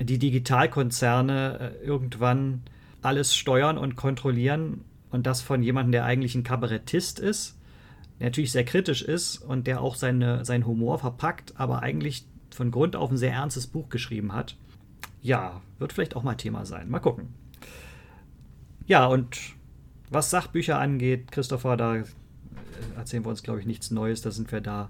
die Digitalkonzerne äh, irgendwann alles steuern und kontrollieren. Und das von jemandem, der eigentlich ein Kabarettist ist, der natürlich sehr kritisch ist und der auch seine, seinen Humor verpackt, aber eigentlich von Grund auf ein sehr ernstes Buch geschrieben hat. Ja, wird vielleicht auch mal Thema sein. Mal gucken. Ja, und was Sachbücher angeht, Christopher, da äh, erzählen wir uns, glaube ich, nichts Neues. Da sind wir da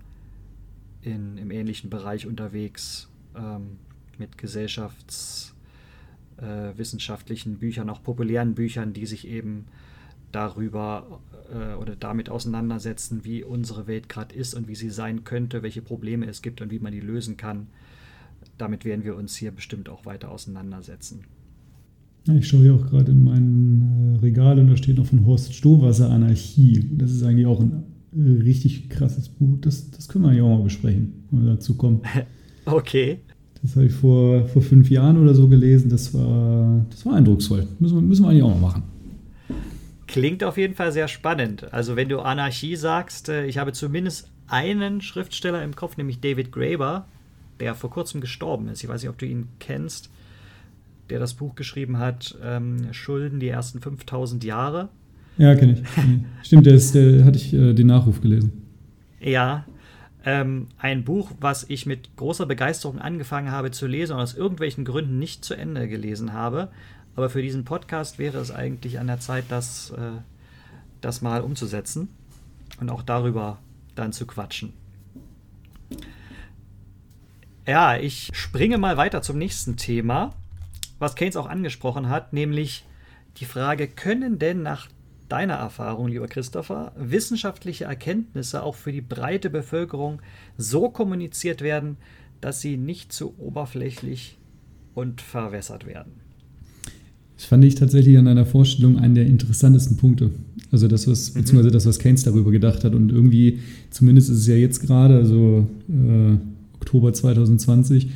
in, im ähnlichen Bereich unterwegs ähm, mit gesellschaftswissenschaftlichen äh, Büchern, auch populären Büchern, die sich eben darüber äh, oder damit auseinandersetzen, wie unsere Welt gerade ist und wie sie sein könnte, welche Probleme es gibt und wie man die lösen kann damit werden wir uns hier bestimmt auch weiter auseinandersetzen. Ich schaue hier auch gerade in mein äh, Regal und da steht noch von Horst Stohwasser Anarchie. Das ist eigentlich auch ein äh, richtig krasses Buch. Das, das können wir ja auch mal besprechen, wenn wir dazu kommen. Okay. Das habe ich vor, vor fünf Jahren oder so gelesen. Das war, das war eindrucksvoll. Müssen wir, müssen wir eigentlich auch mal machen. Klingt auf jeden Fall sehr spannend. Also wenn du Anarchie sagst, äh, ich habe zumindest einen Schriftsteller im Kopf, nämlich David Graeber, der vor kurzem gestorben ist. Ich weiß nicht, ob du ihn kennst, der das Buch geschrieben hat, ähm, Schulden die ersten 5000 Jahre. Ja, kenne ich. Stimmt, der, ist, der hatte ich äh, den Nachruf gelesen. Ja, ähm, ein Buch, was ich mit großer Begeisterung angefangen habe zu lesen und aus irgendwelchen Gründen nicht zu Ende gelesen habe. Aber für diesen Podcast wäre es eigentlich an der Zeit, das, äh, das mal umzusetzen und auch darüber dann zu quatschen. Ja, ich springe mal weiter zum nächsten Thema, was Keynes auch angesprochen hat, nämlich die Frage, können denn nach deiner Erfahrung, lieber Christopher, wissenschaftliche Erkenntnisse auch für die breite Bevölkerung so kommuniziert werden, dass sie nicht zu oberflächlich und verwässert werden? Das fand ich tatsächlich an deiner Vorstellung einen der interessantesten Punkte. Also das, was, mhm. beziehungsweise das, was Keynes darüber gedacht hat. Und irgendwie, zumindest ist es ja jetzt gerade, also äh, Oktober 2020,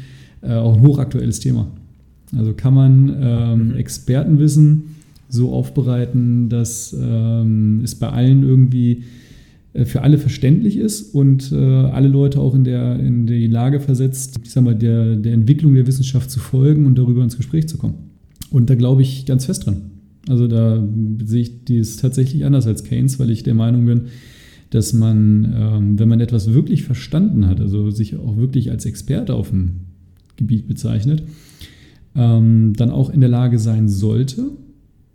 äh, auch ein hochaktuelles Thema. Also kann man ähm, mhm. Expertenwissen so aufbereiten, dass ähm, es bei allen irgendwie äh, für alle verständlich ist und äh, alle Leute auch in, der, in die Lage versetzt, ich sag mal, der, der Entwicklung der Wissenschaft zu folgen und darüber ins Gespräch zu kommen. Und da glaube ich ganz fest dran. Also da sehe ich dies tatsächlich anders als Keynes, weil ich der Meinung bin, dass man, ähm, wenn man etwas wirklich verstanden hat, also sich auch wirklich als Experte auf dem Gebiet bezeichnet, ähm, dann auch in der Lage sein sollte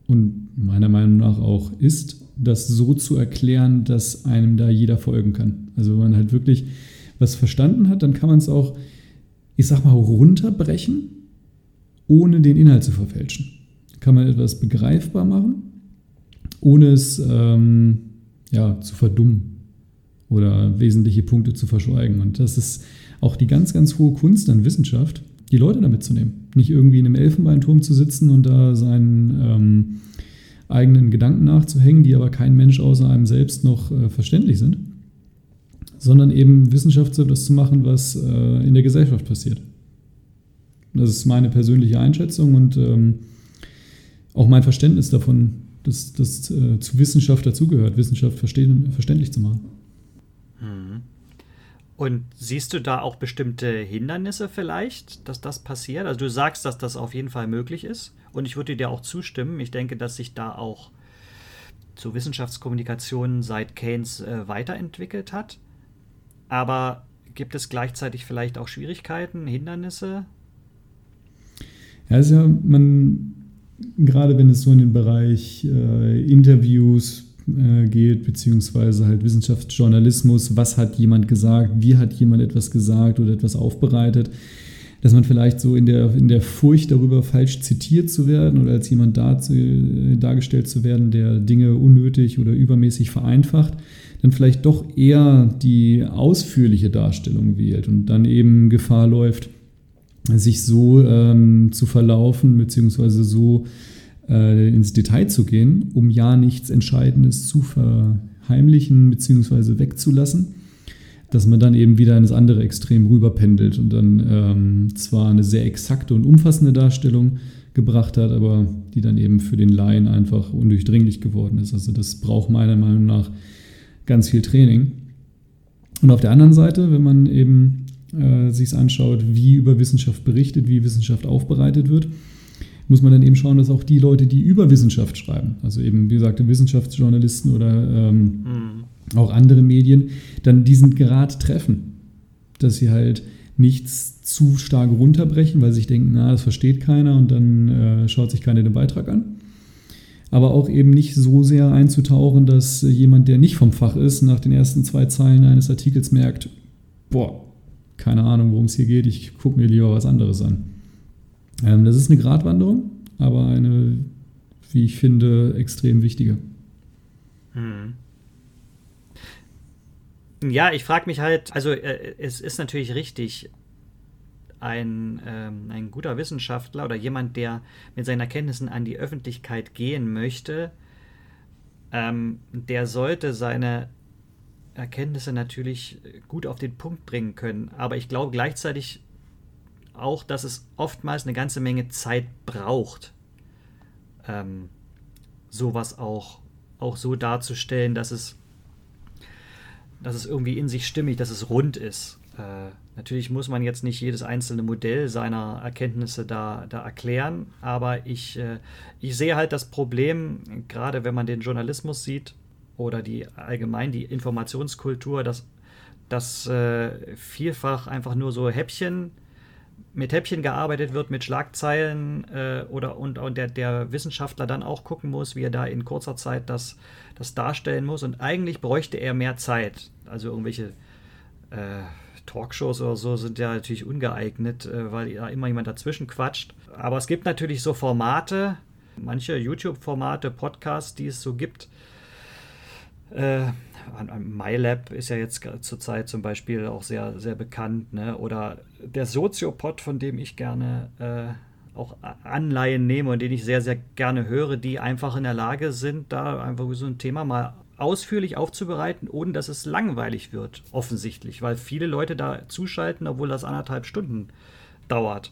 und meiner Meinung nach auch ist, das so zu erklären, dass einem da jeder folgen kann. Also wenn man halt wirklich was verstanden hat, dann kann man es auch, ich sag mal, runterbrechen ohne den Inhalt zu verfälschen. Kann man etwas begreifbar machen, ohne es ähm, ja, zu verdummen oder wesentliche Punkte zu verschweigen. Und das ist auch die ganz, ganz hohe Kunst an Wissenschaft, die Leute damit zu nehmen. Nicht irgendwie in einem Elfenbeinturm zu sitzen und da seinen ähm, eigenen Gedanken nachzuhängen, die aber kein Mensch außer einem selbst noch äh, verständlich sind, sondern eben Wissenschaft das zu machen, was äh, in der Gesellschaft passiert. Das ist meine persönliche Einschätzung und ähm, auch mein Verständnis davon, dass das äh, zu Wissenschaft dazugehört, Wissenschaft verständlich zu machen. Mhm. Und siehst du da auch bestimmte Hindernisse vielleicht, dass das passiert? Also du sagst, dass das auf jeden Fall möglich ist und ich würde dir auch zustimmen. Ich denke, dass sich da auch zur Wissenschaftskommunikation seit Keynes äh, weiterentwickelt hat. Aber gibt es gleichzeitig vielleicht auch Schwierigkeiten, Hindernisse? Ja, ist ja, man, gerade wenn es so in den Bereich äh, Interviews äh, geht, beziehungsweise halt Wissenschaftsjournalismus, was hat jemand gesagt, wie hat jemand etwas gesagt oder etwas aufbereitet, dass man vielleicht so in der, in der Furcht darüber falsch zitiert zu werden oder als jemand dazu, äh, dargestellt zu werden, der Dinge unnötig oder übermäßig vereinfacht, dann vielleicht doch eher die ausführliche Darstellung wählt und dann eben Gefahr läuft, sich so ähm, zu verlaufen, beziehungsweise so äh, ins Detail zu gehen, um ja nichts Entscheidendes zu verheimlichen, beziehungsweise wegzulassen, dass man dann eben wieder in das andere Extrem rüberpendelt und dann ähm, zwar eine sehr exakte und umfassende Darstellung gebracht hat, aber die dann eben für den Laien einfach undurchdringlich geworden ist. Also das braucht meiner Meinung nach ganz viel Training. Und auf der anderen Seite, wenn man eben äh, sich anschaut, wie über Wissenschaft berichtet, wie Wissenschaft aufbereitet wird, muss man dann eben schauen, dass auch die Leute, die über Wissenschaft schreiben, also eben wie gesagt Wissenschaftsjournalisten oder ähm, mhm. auch andere Medien, dann diesen Grad treffen, dass sie halt nichts zu stark runterbrechen, weil sie sich denken, na, das versteht keiner und dann äh, schaut sich keiner den Beitrag an. Aber auch eben nicht so sehr einzutauchen, dass jemand, der nicht vom Fach ist, nach den ersten zwei Zeilen eines Artikels merkt, boah, keine Ahnung, worum es hier geht, ich gucke mir lieber was anderes an. Ähm, das ist eine Gratwanderung, aber eine, wie ich finde, extrem wichtige. Hm. Ja, ich frage mich halt, also äh, es ist natürlich richtig, ein, ähm, ein guter Wissenschaftler oder jemand, der mit seinen Erkenntnissen an die Öffentlichkeit gehen möchte, ähm, der sollte seine Erkenntnisse natürlich gut auf den Punkt bringen können. Aber ich glaube gleichzeitig auch, dass es oftmals eine ganze Menge Zeit braucht, ähm, sowas auch, auch so darzustellen, dass es, dass es irgendwie in sich stimmig, dass es rund ist. Äh, natürlich muss man jetzt nicht jedes einzelne Modell seiner Erkenntnisse da, da erklären, aber ich, äh, ich sehe halt das Problem, gerade wenn man den Journalismus sieht oder die allgemein die Informationskultur, dass, dass äh, vielfach einfach nur so Häppchen mit Häppchen gearbeitet wird, mit Schlagzeilen äh, oder und, und der, der, Wissenschaftler dann auch gucken muss, wie er da in kurzer Zeit das, das darstellen muss. Und eigentlich bräuchte er mehr Zeit. Also irgendwelche äh, Talkshows oder so sind ja natürlich ungeeignet, äh, weil da immer jemand dazwischen quatscht. Aber es gibt natürlich so Formate, manche YouTube-Formate, Podcasts, die es so gibt. Äh, MyLab ist ja jetzt zurzeit zum Beispiel auch sehr, sehr bekannt. Ne? Oder der Soziopod, von dem ich gerne äh, auch Anleihen nehme und den ich sehr, sehr gerne höre, die einfach in der Lage sind, da einfach so ein Thema mal ausführlich aufzubereiten, ohne dass es langweilig wird, offensichtlich, weil viele Leute da zuschalten, obwohl das anderthalb Stunden dauert.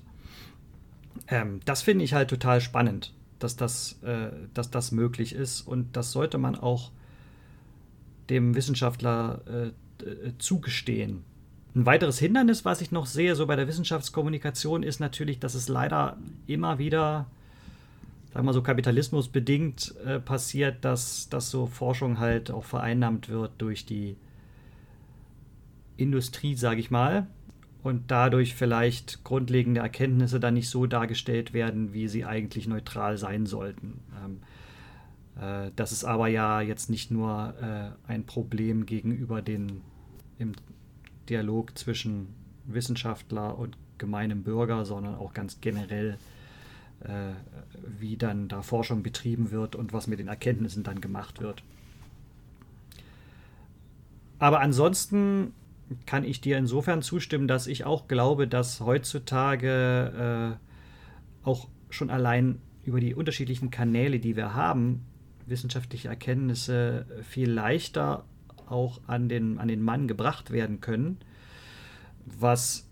Ähm, das finde ich halt total spannend, dass das, äh, dass das möglich ist und das sollte man auch dem Wissenschaftler äh, äh zugestehen. Ein weiteres Hindernis, was ich noch sehe, so bei der Wissenschaftskommunikation, ist natürlich, dass es leider immer wieder sagen wir so, kapitalismusbedingt äh, passiert, dass, dass so Forschung halt auch vereinnahmt wird durch die Industrie, sage ich mal, und dadurch vielleicht grundlegende Erkenntnisse dann nicht so dargestellt werden, wie sie eigentlich neutral sein sollten. Ähm, äh, das ist aber ja jetzt nicht nur äh, ein Problem gegenüber den im Dialog zwischen Wissenschaftler und gemeinem Bürger, sondern auch ganz generell äh, wie dann da Forschung betrieben wird und was mit den Erkenntnissen dann gemacht wird. Aber ansonsten kann ich dir insofern zustimmen, dass ich auch glaube, dass heutzutage äh, auch schon allein über die unterschiedlichen Kanäle, die wir haben, wissenschaftliche Erkenntnisse viel leichter auch an den, an den Mann gebracht werden können, was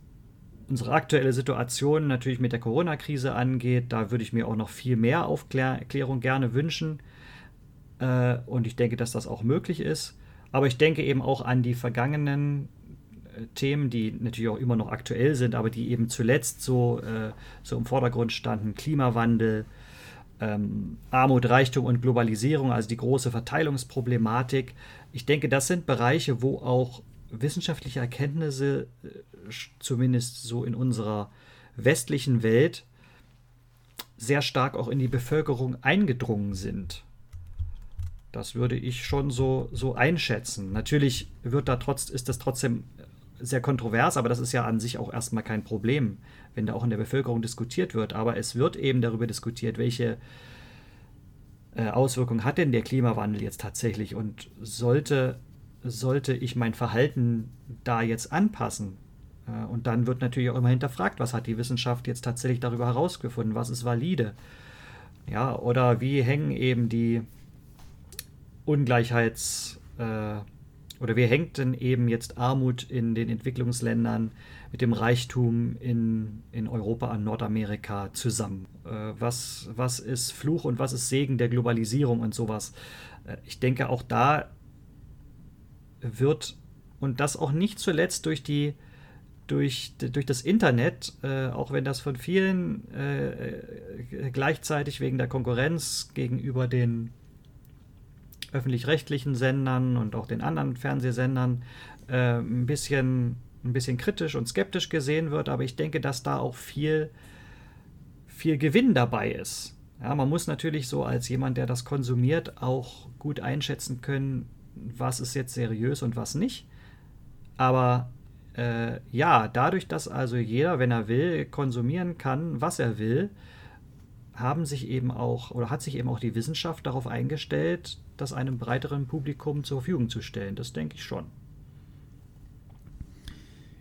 unsere aktuelle Situation natürlich mit der Corona-Krise angeht, da würde ich mir auch noch viel mehr Aufklärung gerne wünschen. Äh, und ich denke, dass das auch möglich ist. Aber ich denke eben auch an die vergangenen äh, Themen, die natürlich auch immer noch aktuell sind, aber die eben zuletzt so, äh, so im Vordergrund standen. Klimawandel, ähm, Armut, Reichtum und Globalisierung, also die große Verteilungsproblematik. Ich denke, das sind Bereiche, wo auch wissenschaftliche Erkenntnisse, äh, zumindest so in unserer westlichen Welt, sehr stark auch in die Bevölkerung eingedrungen sind. Das würde ich schon so, so einschätzen. Natürlich wird da trotz, ist das trotzdem sehr kontrovers, aber das ist ja an sich auch erstmal kein Problem, wenn da auch in der Bevölkerung diskutiert wird. Aber es wird eben darüber diskutiert, welche äh, Auswirkungen hat denn der Klimawandel jetzt tatsächlich und sollte sollte ich mein Verhalten da jetzt anpassen? Äh, und dann wird natürlich auch immer hinterfragt, was hat die Wissenschaft jetzt tatsächlich darüber herausgefunden, was ist valide? Ja, oder wie hängen eben die Ungleichheits- äh, oder wie hängt denn eben jetzt Armut in den Entwicklungsländern mit dem Reichtum in, in Europa und Nordamerika zusammen? Äh, was, was ist Fluch und was ist Segen der Globalisierung und sowas? Äh, ich denke, auch da wird und das auch nicht zuletzt durch die durch, durch das Internet, äh, auch wenn das von vielen äh, äh, gleichzeitig wegen der Konkurrenz gegenüber den öffentlich-rechtlichen Sendern und auch den anderen Fernsehsendern äh, ein, bisschen, ein bisschen kritisch und skeptisch gesehen wird, aber ich denke, dass da auch viel, viel Gewinn dabei ist. Ja, man muss natürlich so als jemand, der das konsumiert, auch gut einschätzen können, was ist jetzt seriös und was nicht. Aber äh, ja, dadurch, dass also jeder, wenn er will, konsumieren kann, was er will, haben sich eben auch oder hat sich eben auch die Wissenschaft darauf eingestellt, das einem breiteren Publikum zur Verfügung zu stellen. Das denke ich schon.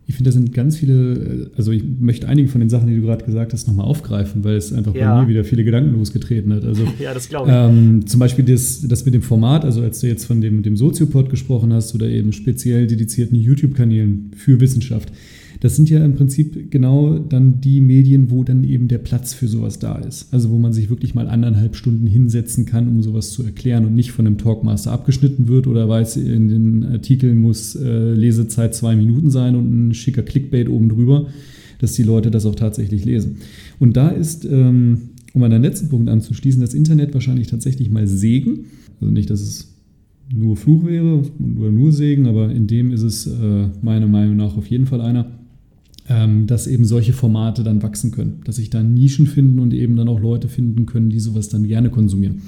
Ich finde, da sind ganz viele, also ich möchte einige von den Sachen, die du gerade gesagt hast, nochmal aufgreifen, weil es einfach ja. bei mir wieder viele Gedanken losgetreten hat. Also, ja, das glaube ich. Ähm, zum Beispiel das, das mit dem Format, also als du jetzt von dem, dem Soziopod gesprochen hast oder eben speziell dedizierten YouTube-Kanälen für Wissenschaft. Das sind ja im Prinzip genau dann die Medien, wo dann eben der Platz für sowas da ist. Also wo man sich wirklich mal anderthalb Stunden hinsetzen kann, um sowas zu erklären und nicht von einem Talkmaster abgeschnitten wird oder weiß, in den Artikeln muss äh, Lesezeit zwei Minuten sein und ein schicker Clickbait oben drüber, dass die Leute das auch tatsächlich lesen. Und da ist, ähm, um an den letzten Punkt anzuschließen, das Internet wahrscheinlich tatsächlich mal Segen. Also nicht, dass es nur Fluch wäre oder nur Segen, aber in dem ist es äh, meiner Meinung nach auf jeden Fall einer, ähm, dass eben solche Formate dann wachsen können, dass sich da Nischen finden und eben dann auch Leute finden können, die sowas dann gerne konsumieren.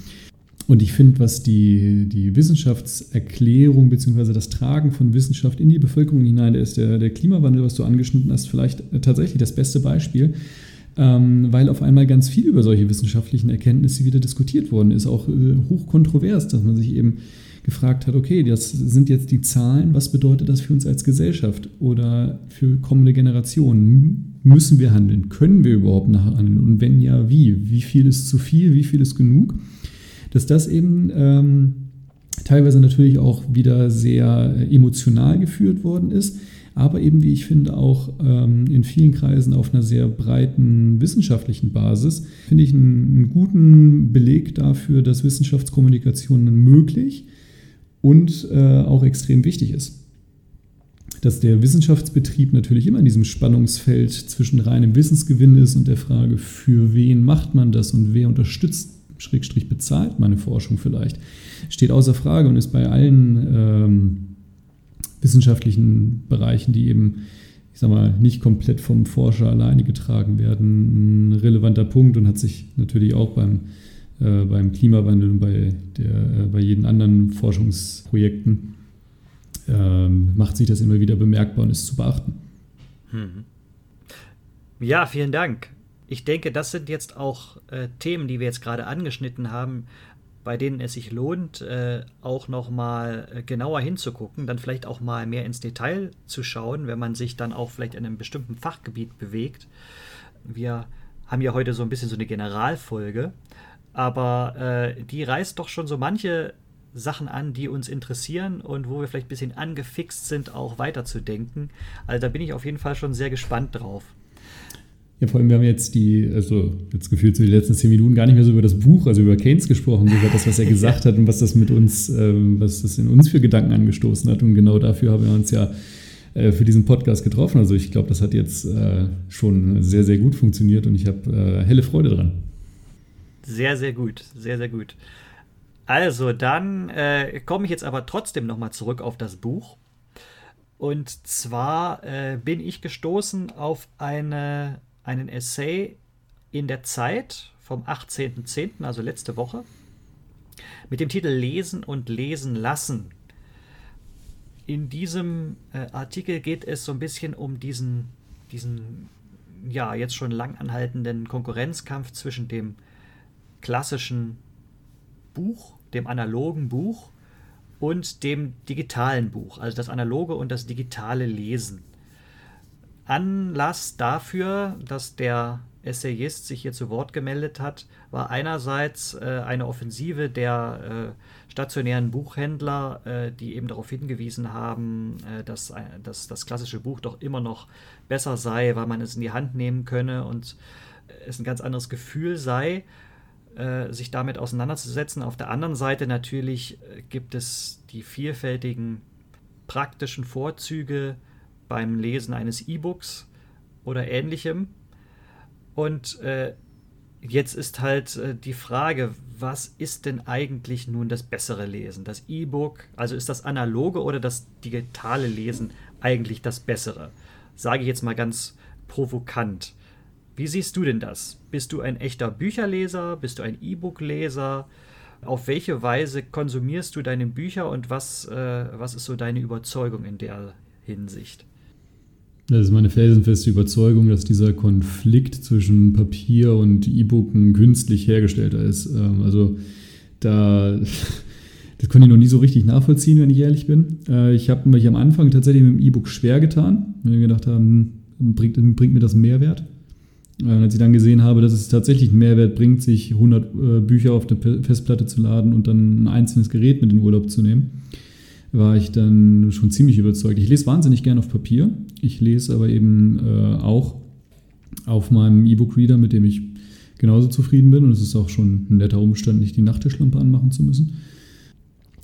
Und ich finde, was die, die Wissenschaftserklärung bzw. das Tragen von Wissenschaft in die Bevölkerung hinein, da ist der, der Klimawandel, was du angeschnitten hast, vielleicht tatsächlich das beste Beispiel, ähm, weil auf einmal ganz viel über solche wissenschaftlichen Erkenntnisse wieder diskutiert worden ist, auch äh, hochkontrovers, dass man sich eben gefragt hat, okay, das sind jetzt die Zahlen, was bedeutet das für uns als Gesellschaft oder für kommende Generationen? Müssen wir handeln? Können wir überhaupt nachhandeln? Und wenn ja, wie? Wie viel ist zu viel? Wie viel ist genug? Dass das eben ähm, teilweise natürlich auch wieder sehr emotional geführt worden ist, aber eben, wie ich finde, auch ähm, in vielen Kreisen auf einer sehr breiten wissenschaftlichen Basis, finde ich einen, einen guten Beleg dafür, dass Wissenschaftskommunikation möglich und äh, auch extrem wichtig ist. Dass der Wissenschaftsbetrieb natürlich immer in diesem Spannungsfeld zwischen reinem Wissensgewinn ist und der Frage, für wen macht man das und wer unterstützt, Schrägstrich bezahlt meine Forschung vielleicht, steht außer Frage und ist bei allen ähm, wissenschaftlichen Bereichen, die eben, ich sag mal, nicht komplett vom Forscher alleine getragen werden, ein relevanter Punkt und hat sich natürlich auch beim äh, beim Klimawandel und bei, der, äh, bei jeden anderen Forschungsprojekten äh, macht sich das immer wieder bemerkbar und ist zu beachten. Hm. Ja, vielen Dank. Ich denke, das sind jetzt auch äh, Themen, die wir jetzt gerade angeschnitten haben, bei denen es sich lohnt, äh, auch nochmal äh, genauer hinzugucken, dann vielleicht auch mal mehr ins Detail zu schauen, wenn man sich dann auch vielleicht in einem bestimmten Fachgebiet bewegt. Wir haben ja heute so ein bisschen so eine Generalfolge aber äh, die reißt doch schon so manche Sachen an, die uns interessieren und wo wir vielleicht ein bisschen angefixt sind, auch weiterzudenken. Also da bin ich auf jeden Fall schon sehr gespannt drauf. Ja, vor allem, wir haben jetzt die, also jetzt gefühlt so die letzten zehn Minuten gar nicht mehr so über das Buch, also über Keynes gesprochen, über das, was er gesagt hat und was das mit uns, ähm, was das in uns für Gedanken angestoßen hat. Und genau dafür haben wir uns ja äh, für diesen Podcast getroffen. Also ich glaube, das hat jetzt äh, schon sehr, sehr gut funktioniert und ich habe äh, helle Freude dran. Sehr, sehr gut. Sehr, sehr gut. Also, dann äh, komme ich jetzt aber trotzdem nochmal zurück auf das Buch. Und zwar äh, bin ich gestoßen auf eine, einen Essay in der Zeit vom 18.10., also letzte Woche, mit dem Titel Lesen und Lesen lassen. In diesem äh, Artikel geht es so ein bisschen um diesen, diesen ja, jetzt schon lang anhaltenden Konkurrenzkampf zwischen dem klassischen Buch, dem analogen Buch und dem digitalen Buch, also das analoge und das digitale Lesen. Anlass dafür, dass der Essayist sich hier zu Wort gemeldet hat, war einerseits äh, eine Offensive der äh, stationären Buchhändler, äh, die eben darauf hingewiesen haben, äh, dass, dass das klassische Buch doch immer noch besser sei, weil man es in die Hand nehmen könne und es ein ganz anderes Gefühl sei. Äh, sich damit auseinanderzusetzen. Auf der anderen Seite natürlich äh, gibt es die vielfältigen praktischen Vorzüge beim Lesen eines E-Books oder ähnlichem. Und äh, jetzt ist halt äh, die Frage, was ist denn eigentlich nun das bessere Lesen? Das E-Book, also ist das analoge oder das digitale Lesen eigentlich das bessere? Sage ich jetzt mal ganz provokant. Wie siehst du denn das? Bist du ein echter Bücherleser? Bist du ein E-Book-Leser? Auf welche Weise konsumierst du deine Bücher und was, äh, was ist so deine Überzeugung in der Hinsicht? Das ist meine felsenfeste Überzeugung, dass dieser Konflikt zwischen Papier und E-Book ein künstlich hergestellter ist. Ähm, also da, das konnte ich noch nie so richtig nachvollziehen, wenn ich ehrlich bin. Äh, ich habe mich am Anfang tatsächlich mit dem E-Book schwer getan, weil wir gedacht haben, bringt, bringt mir das Mehrwert? Und als ich dann gesehen habe, dass es tatsächlich einen Mehrwert bringt, sich 100 äh, Bücher auf der Festplatte zu laden und dann ein einzelnes Gerät mit in den Urlaub zu nehmen, war ich dann schon ziemlich überzeugt. Ich lese wahnsinnig gerne auf Papier. Ich lese aber eben äh, auch auf meinem E-Book-Reader, mit dem ich genauso zufrieden bin. Und es ist auch schon ein netter Umstand, nicht die Nachttischlampe anmachen zu müssen.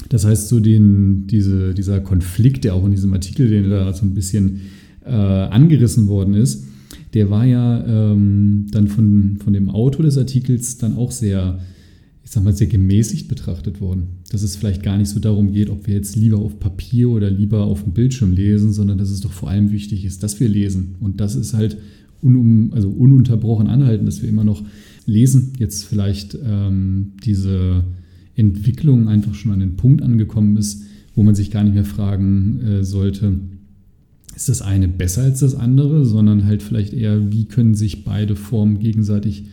Das heißt, so den, diese, dieser Konflikt, der auch in diesem Artikel, den da so ein bisschen äh, angerissen worden ist, der war ja ähm, dann von, von dem Autor des Artikels dann auch sehr, ich sag mal, sehr gemäßigt betrachtet worden. Dass es vielleicht gar nicht so darum geht, ob wir jetzt lieber auf Papier oder lieber auf dem Bildschirm lesen, sondern dass es doch vor allem wichtig ist, dass wir lesen. Und das ist halt unum, also ununterbrochen anhalten, dass wir immer noch lesen. Jetzt vielleicht ähm, diese Entwicklung einfach schon an den Punkt angekommen ist, wo man sich gar nicht mehr fragen äh, sollte, ist das eine besser als das andere, sondern halt vielleicht eher, wie können sich beide Formen gegenseitig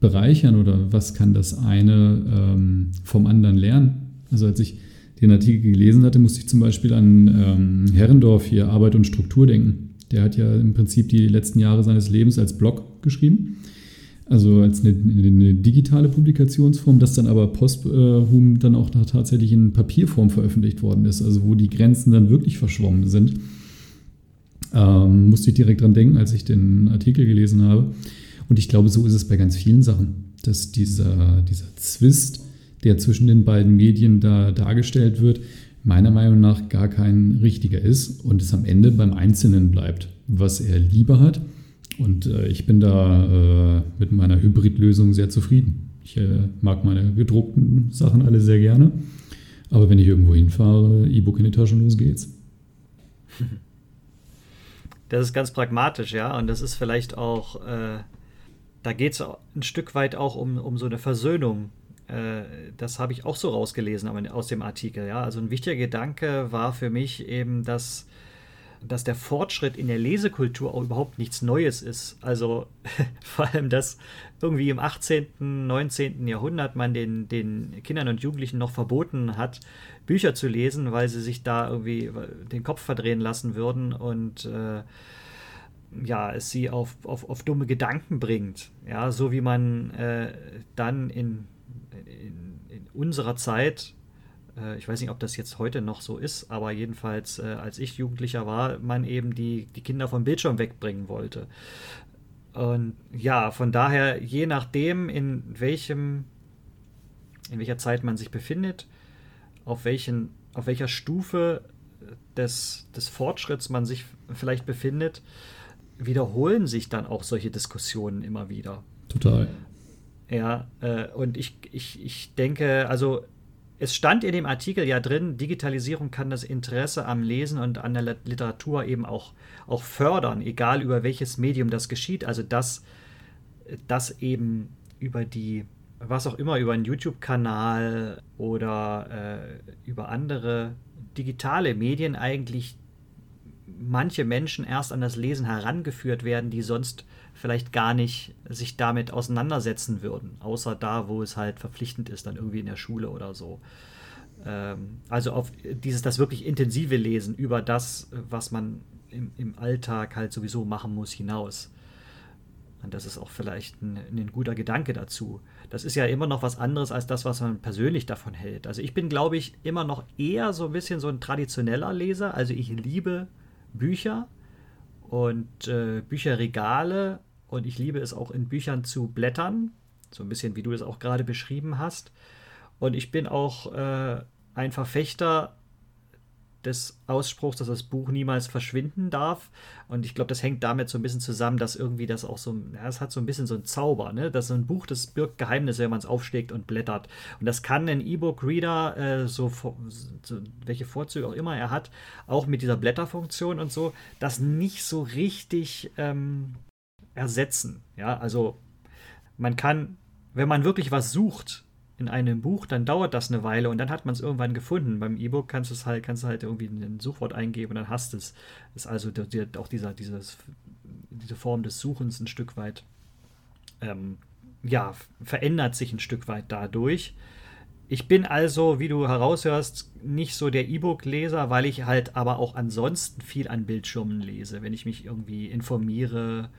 bereichern oder was kann das eine ähm, vom anderen lernen. Also als ich den Artikel gelesen hatte, musste ich zum Beispiel an ähm, Herrendorf hier Arbeit und Struktur denken. Der hat ja im Prinzip die letzten Jahre seines Lebens als Blog geschrieben also als eine, eine, digitale Publikationsform, das dann aber posthum dann auch tatsächlich in Papierform veröffentlicht worden ist, also wo die Grenzen dann wirklich verschwommen sind. Ähm, musste ich direkt dran denken, als ich den Artikel gelesen habe. Und ich glaube, so ist es bei ganz vielen Sachen, dass dieser, dieser Zwist, der zwischen den beiden Medien da dargestellt wird, meiner Meinung nach gar kein richtiger ist und es am Ende beim Einzelnen bleibt, was er lieber hat und äh, ich bin da äh, mit meiner Hybridlösung sehr zufrieden. Ich äh, mag meine gedruckten Sachen alle sehr gerne. Aber wenn ich irgendwo hinfahre, E-Book in die Tasche, los geht's. Das ist ganz pragmatisch, ja. Und das ist vielleicht auch, äh, da geht es ein Stück weit auch um, um so eine Versöhnung. Äh, das habe ich auch so rausgelesen aus dem Artikel, ja. Also ein wichtiger Gedanke war für mich eben, dass dass der Fortschritt in der Lesekultur auch überhaupt nichts Neues ist. Also vor allem, dass irgendwie im 18., 19. Jahrhundert man den, den Kindern und Jugendlichen noch verboten hat, Bücher zu lesen, weil sie sich da irgendwie den Kopf verdrehen lassen würden und äh, ja, es sie auf, auf, auf dumme Gedanken bringt. Ja, so wie man äh, dann in, in, in unserer Zeit äh, ich weiß nicht, ob das jetzt heute noch so ist, aber jedenfalls, äh, als ich Jugendlicher war, man eben die, die Kinder vom Bildschirm wegbringen wollte. Und ja, von daher, je nachdem, in welchem, in welcher Zeit man sich befindet, auf, welchen, auf welcher Stufe des, des Fortschritts man sich vielleicht befindet, wiederholen sich dann auch solche Diskussionen immer wieder. Total. Ja, äh, und ich, ich, ich denke, also es stand in dem Artikel ja drin, Digitalisierung kann das Interesse am Lesen und an der Literatur eben auch, auch fördern, egal über welches Medium das geschieht. Also dass das eben über die, was auch immer, über einen YouTube-Kanal oder äh, über andere digitale Medien eigentlich manche Menschen erst an das Lesen herangeführt werden, die sonst vielleicht gar nicht sich damit auseinandersetzen würden, außer da, wo es halt verpflichtend ist, dann irgendwie in der Schule oder so. Ähm, also auf dieses, das wirklich intensive Lesen über das, was man im, im Alltag halt sowieso machen muss, hinaus. Und das ist auch vielleicht ein, ein, guter Gedanke dazu. Das ist ja immer noch was anderes als das, was man persönlich davon hält. Also ich bin, glaube ich, immer noch eher so ein bisschen so ein traditioneller Leser. Also ich liebe Bücher und äh, Bücherregale und ich liebe es auch in Büchern zu blättern, so ein bisschen wie du es auch gerade beschrieben hast. Und ich bin auch äh, ein Verfechter des Ausspruchs, dass das Buch niemals verschwinden darf. Und ich glaube, das hängt damit so ein bisschen zusammen, dass irgendwie das auch so, ja, es hat so ein bisschen so einen Zauber, ne? Dass so ein Buch, das birgt Geheimnisse, wenn man es aufschlägt und blättert. Und das kann ein E-Book-Reader, äh, so, so, welche Vorzüge auch immer er hat, auch mit dieser Blätterfunktion und so, das nicht so richtig ähm, ersetzen. Ja, also man kann, wenn man wirklich was sucht in einem Buch, dann dauert das eine Weile und dann hat man es irgendwann gefunden. Beim E-Book kannst du es halt, kannst du halt irgendwie ein Suchwort eingeben und dann hast es. Ist also auch dieser, dieses, diese Form des Suchens ein Stück weit, ähm, ja, verändert sich ein Stück weit dadurch. Ich bin also, wie du heraushörst, nicht so der E-Book-Leser, weil ich halt aber auch ansonsten viel an Bildschirmen lese, wenn ich mich irgendwie informiere,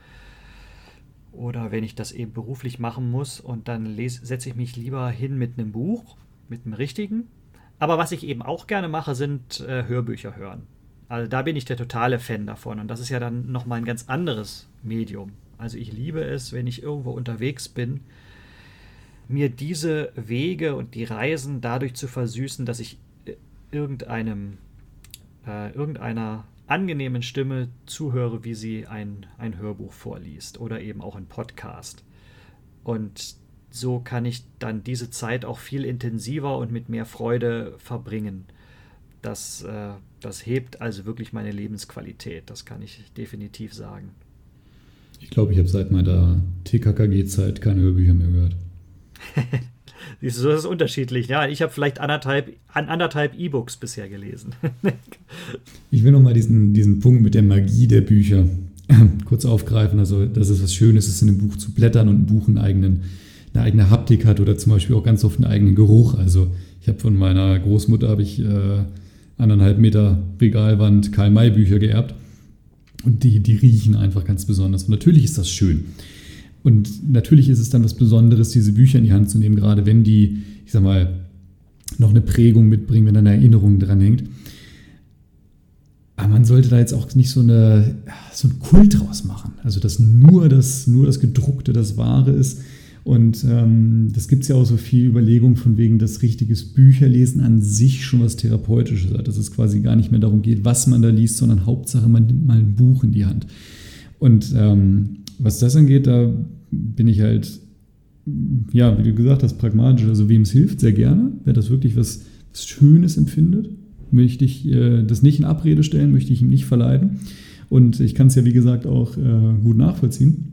oder wenn ich das eben beruflich machen muss und dann setze ich mich lieber hin mit einem Buch, mit einem richtigen, Aber was ich eben auch gerne mache, sind äh, Hörbücher hören. Also da bin ich der totale Fan davon. Und das ist ja dann nochmal ein ganz anderes Medium. Also ich liebe es, wenn ich irgendwo unterwegs bin, mir diese Wege und die Reisen dadurch zu versüßen, dass ich äh, irgendeinem, äh, irgendeiner angenehmen Stimme zuhöre, wie sie ein, ein Hörbuch vorliest oder eben auch ein Podcast. Und so kann ich dann diese Zeit auch viel intensiver und mit mehr Freude verbringen. Das, äh, das hebt also wirklich meine Lebensqualität, das kann ich definitiv sagen. Ich glaube, ich habe seit meiner TKKG-Zeit keine Hörbücher mehr gehört. Siehst du, das ist unterschiedlich. Ja, ich habe vielleicht anderthalb, anderthalb E-Books bisher gelesen. ich will nochmal diesen, diesen Punkt mit der Magie der Bücher kurz aufgreifen. Also, dass es was Schönes ist, in einem Buch zu blättern und ein Buch einen eigenen, eine eigene Haptik hat oder zum Beispiel auch ganz oft einen eigenen Geruch. Also, ich habe von meiner Großmutter habe ich äh, anderthalb Meter Regalwand Karl-May-Bücher geerbt. Und die, die riechen einfach ganz besonders. Und natürlich ist das schön. Und natürlich ist es dann was Besonderes, diese Bücher in die Hand zu nehmen, gerade wenn die, ich sag mal, noch eine Prägung mitbringen, wenn da eine Erinnerung dran hängt. Aber man sollte da jetzt auch nicht so, eine, so einen Kult draus machen. Also, dass nur das, nur das Gedruckte das Wahre ist. Und ähm, das gibt es ja auch so viel Überlegung von wegen, dass richtiges Bücherlesen an sich schon was Therapeutisches hat. Dass es quasi gar nicht mehr darum geht, was man da liest, sondern Hauptsache, man nimmt mal ein Buch in die Hand. Und ähm, was das angeht, da bin ich halt, ja, wie du gesagt hast, pragmatisch. Also wem es hilft, sehr gerne. Wer das wirklich was, was Schönes empfindet, möchte ich äh, das nicht in Abrede stellen, möchte ich ihm nicht verleiden. Und ich kann es ja, wie gesagt, auch äh, gut nachvollziehen.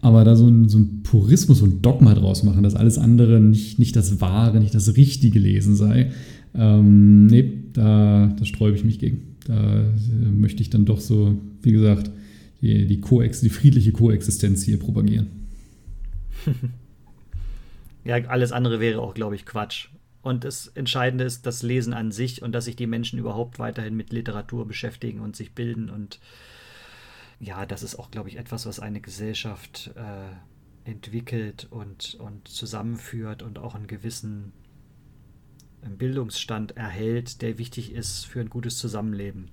Aber da so ein, so ein Purismus und Dogma draus machen, dass alles andere nicht, nicht das Wahre, nicht das richtige Lesen sei, ähm, nee, da, da sträube ich mich gegen. Da äh, möchte ich dann doch so, wie gesagt, die, die, Koex, die friedliche Koexistenz hier propagieren. ja, alles andere wäre auch, glaube ich, Quatsch. Und das Entscheidende ist das Lesen an sich und dass sich die Menschen überhaupt weiterhin mit Literatur beschäftigen und sich bilden. Und ja, das ist auch, glaube ich, etwas, was eine Gesellschaft äh, entwickelt und, und zusammenführt und auch einen gewissen Bildungsstand erhält, der wichtig ist für ein gutes Zusammenleben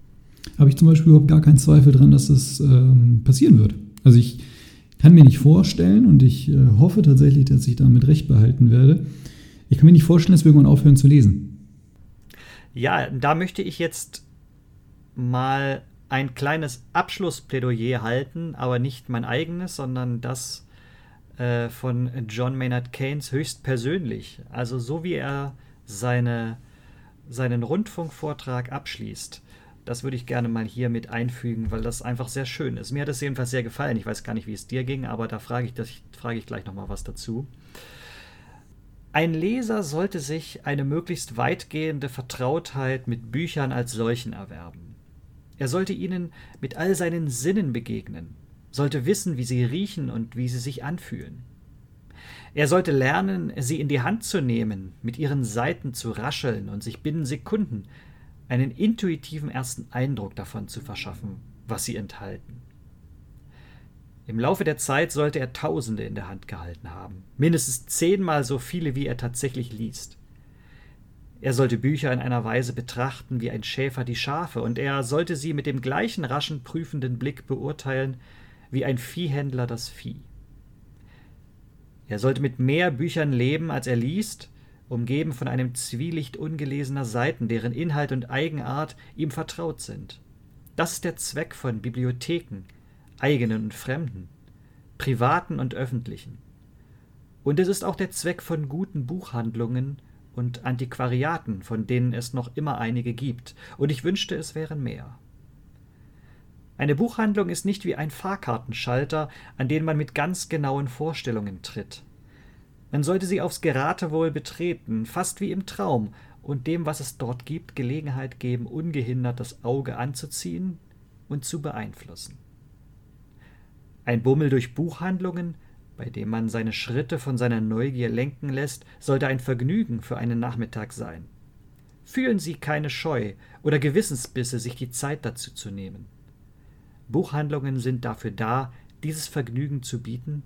habe ich zum Beispiel überhaupt gar keinen Zweifel dran, dass das ähm, passieren wird. Also ich kann mir nicht vorstellen und ich äh, hoffe tatsächlich, dass ich damit recht behalten werde. Ich kann mir nicht vorstellen, dass wir irgendwann aufhören zu lesen. Ja, da möchte ich jetzt mal ein kleines Abschlussplädoyer halten, aber nicht mein eigenes, sondern das äh, von John Maynard Keynes höchstpersönlich. Also so wie er seine, seinen Rundfunkvortrag abschließt. Das würde ich gerne mal hier mit einfügen, weil das einfach sehr schön ist. Mir hat es jedenfalls sehr gefallen. Ich weiß gar nicht, wie es dir ging, aber da frage ich, das, frage ich gleich nochmal was dazu. Ein Leser sollte sich eine möglichst weitgehende Vertrautheit mit Büchern als solchen erwerben. Er sollte ihnen mit all seinen Sinnen begegnen, sollte wissen, wie sie riechen und wie sie sich anfühlen. Er sollte lernen, sie in die Hand zu nehmen, mit ihren Seiten zu rascheln und sich binnen Sekunden einen intuitiven ersten Eindruck davon zu verschaffen, was sie enthalten. Im Laufe der Zeit sollte er Tausende in der Hand gehalten haben, mindestens zehnmal so viele, wie er tatsächlich liest. Er sollte Bücher in einer Weise betrachten wie ein Schäfer die Schafe, und er sollte sie mit dem gleichen raschen, prüfenden Blick beurteilen wie ein Viehhändler das Vieh. Er sollte mit mehr Büchern leben, als er liest, umgeben von einem Zwielicht ungelesener Seiten, deren Inhalt und Eigenart ihm vertraut sind. Das ist der Zweck von Bibliotheken, eigenen und fremden, privaten und öffentlichen. Und es ist auch der Zweck von guten Buchhandlungen und Antiquariaten, von denen es noch immer einige gibt, und ich wünschte, es wären mehr. Eine Buchhandlung ist nicht wie ein Fahrkartenschalter, an den man mit ganz genauen Vorstellungen tritt. Man sollte sie aufs Geratewohl betreten, fast wie im Traum, und dem, was es dort gibt, Gelegenheit geben, ungehindert das Auge anzuziehen und zu beeinflussen. Ein Bummel durch Buchhandlungen, bei dem man seine Schritte von seiner Neugier lenken lässt, sollte ein Vergnügen für einen Nachmittag sein. Fühlen Sie keine Scheu oder Gewissensbisse, sich die Zeit dazu zu nehmen. Buchhandlungen sind dafür da, dieses Vergnügen zu bieten,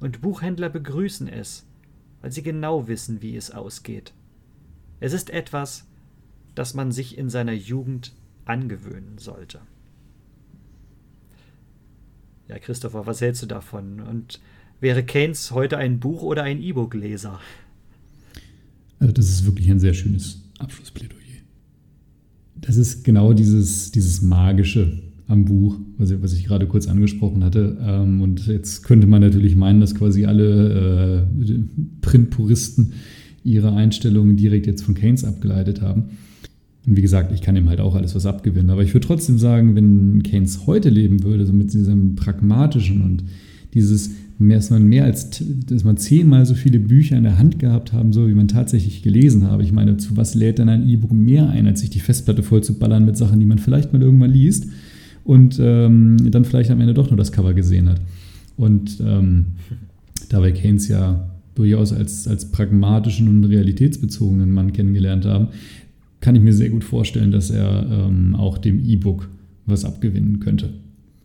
und Buchhändler begrüßen es, weil sie genau wissen, wie es ausgeht. Es ist etwas, das man sich in seiner Jugend angewöhnen sollte. Ja, Christopher, was hältst du davon? Und wäre Keynes heute ein Buch- oder ein E-Book-Leser? Also das ist wirklich ein sehr schönes Abschlussplädoyer. Das ist genau dieses, dieses Magische am Buch, was ich, was ich gerade kurz angesprochen hatte. Ähm, und jetzt könnte man natürlich meinen, dass quasi alle äh, Printpuristen ihre Einstellungen direkt jetzt von Keynes abgeleitet haben. Und wie gesagt, ich kann ihm halt auch alles was abgewinnen. Aber ich würde trotzdem sagen, wenn Keynes heute leben würde, so mit diesem pragmatischen und dieses, dass man mehr als, dass man zehnmal so viele Bücher in der Hand gehabt haben soll, wie man tatsächlich gelesen habe. Ich meine, zu was lädt denn ein E-Book mehr ein, als sich die Festplatte voll zu ballern mit Sachen, die man vielleicht mal irgendwann liest und ähm, dann vielleicht am Ende doch nur das Cover gesehen hat. Und ähm, da Keynes ja durchaus als, als pragmatischen und realitätsbezogenen Mann kennengelernt haben, kann ich mir sehr gut vorstellen, dass er ähm, auch dem E-Book was abgewinnen könnte.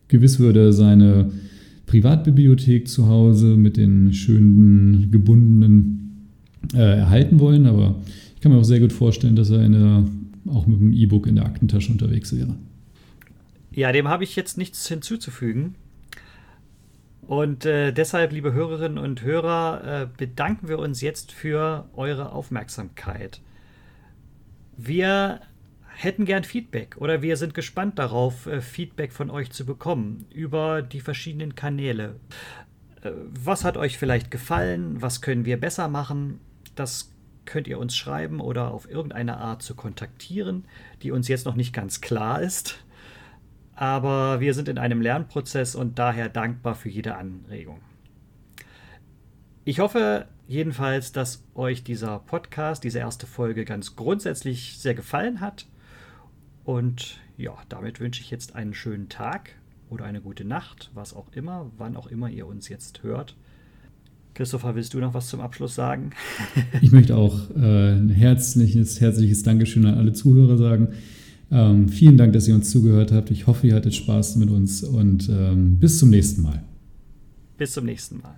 Gewiss würde er seine Privatbibliothek zu Hause mit den schönen gebundenen äh, erhalten wollen, aber ich kann mir auch sehr gut vorstellen, dass er der, auch mit dem E-Book in der Aktentasche unterwegs wäre. Ja, dem habe ich jetzt nichts hinzuzufügen. Und äh, deshalb, liebe Hörerinnen und Hörer, äh, bedanken wir uns jetzt für eure Aufmerksamkeit. Wir hätten gern Feedback oder wir sind gespannt darauf, äh, Feedback von euch zu bekommen über die verschiedenen Kanäle. Äh, was hat euch vielleicht gefallen? Was können wir besser machen? Das könnt ihr uns schreiben oder auf irgendeine Art zu kontaktieren, die uns jetzt noch nicht ganz klar ist. Aber wir sind in einem Lernprozess und daher dankbar für jede Anregung. Ich hoffe, jedenfalls, dass euch dieser Podcast, diese erste Folge ganz grundsätzlich sehr gefallen hat. Und ja, damit wünsche ich jetzt einen schönen Tag oder eine gute Nacht, was auch immer, wann auch immer ihr uns jetzt hört. Christopher, willst du noch was zum Abschluss sagen? ich möchte auch äh, ein herzliches, herzliches Dankeschön an alle Zuhörer sagen. Ähm, vielen Dank, dass ihr uns zugehört habt. Ich hoffe, ihr hattet Spaß mit uns und ähm, bis zum nächsten Mal. Bis zum nächsten Mal.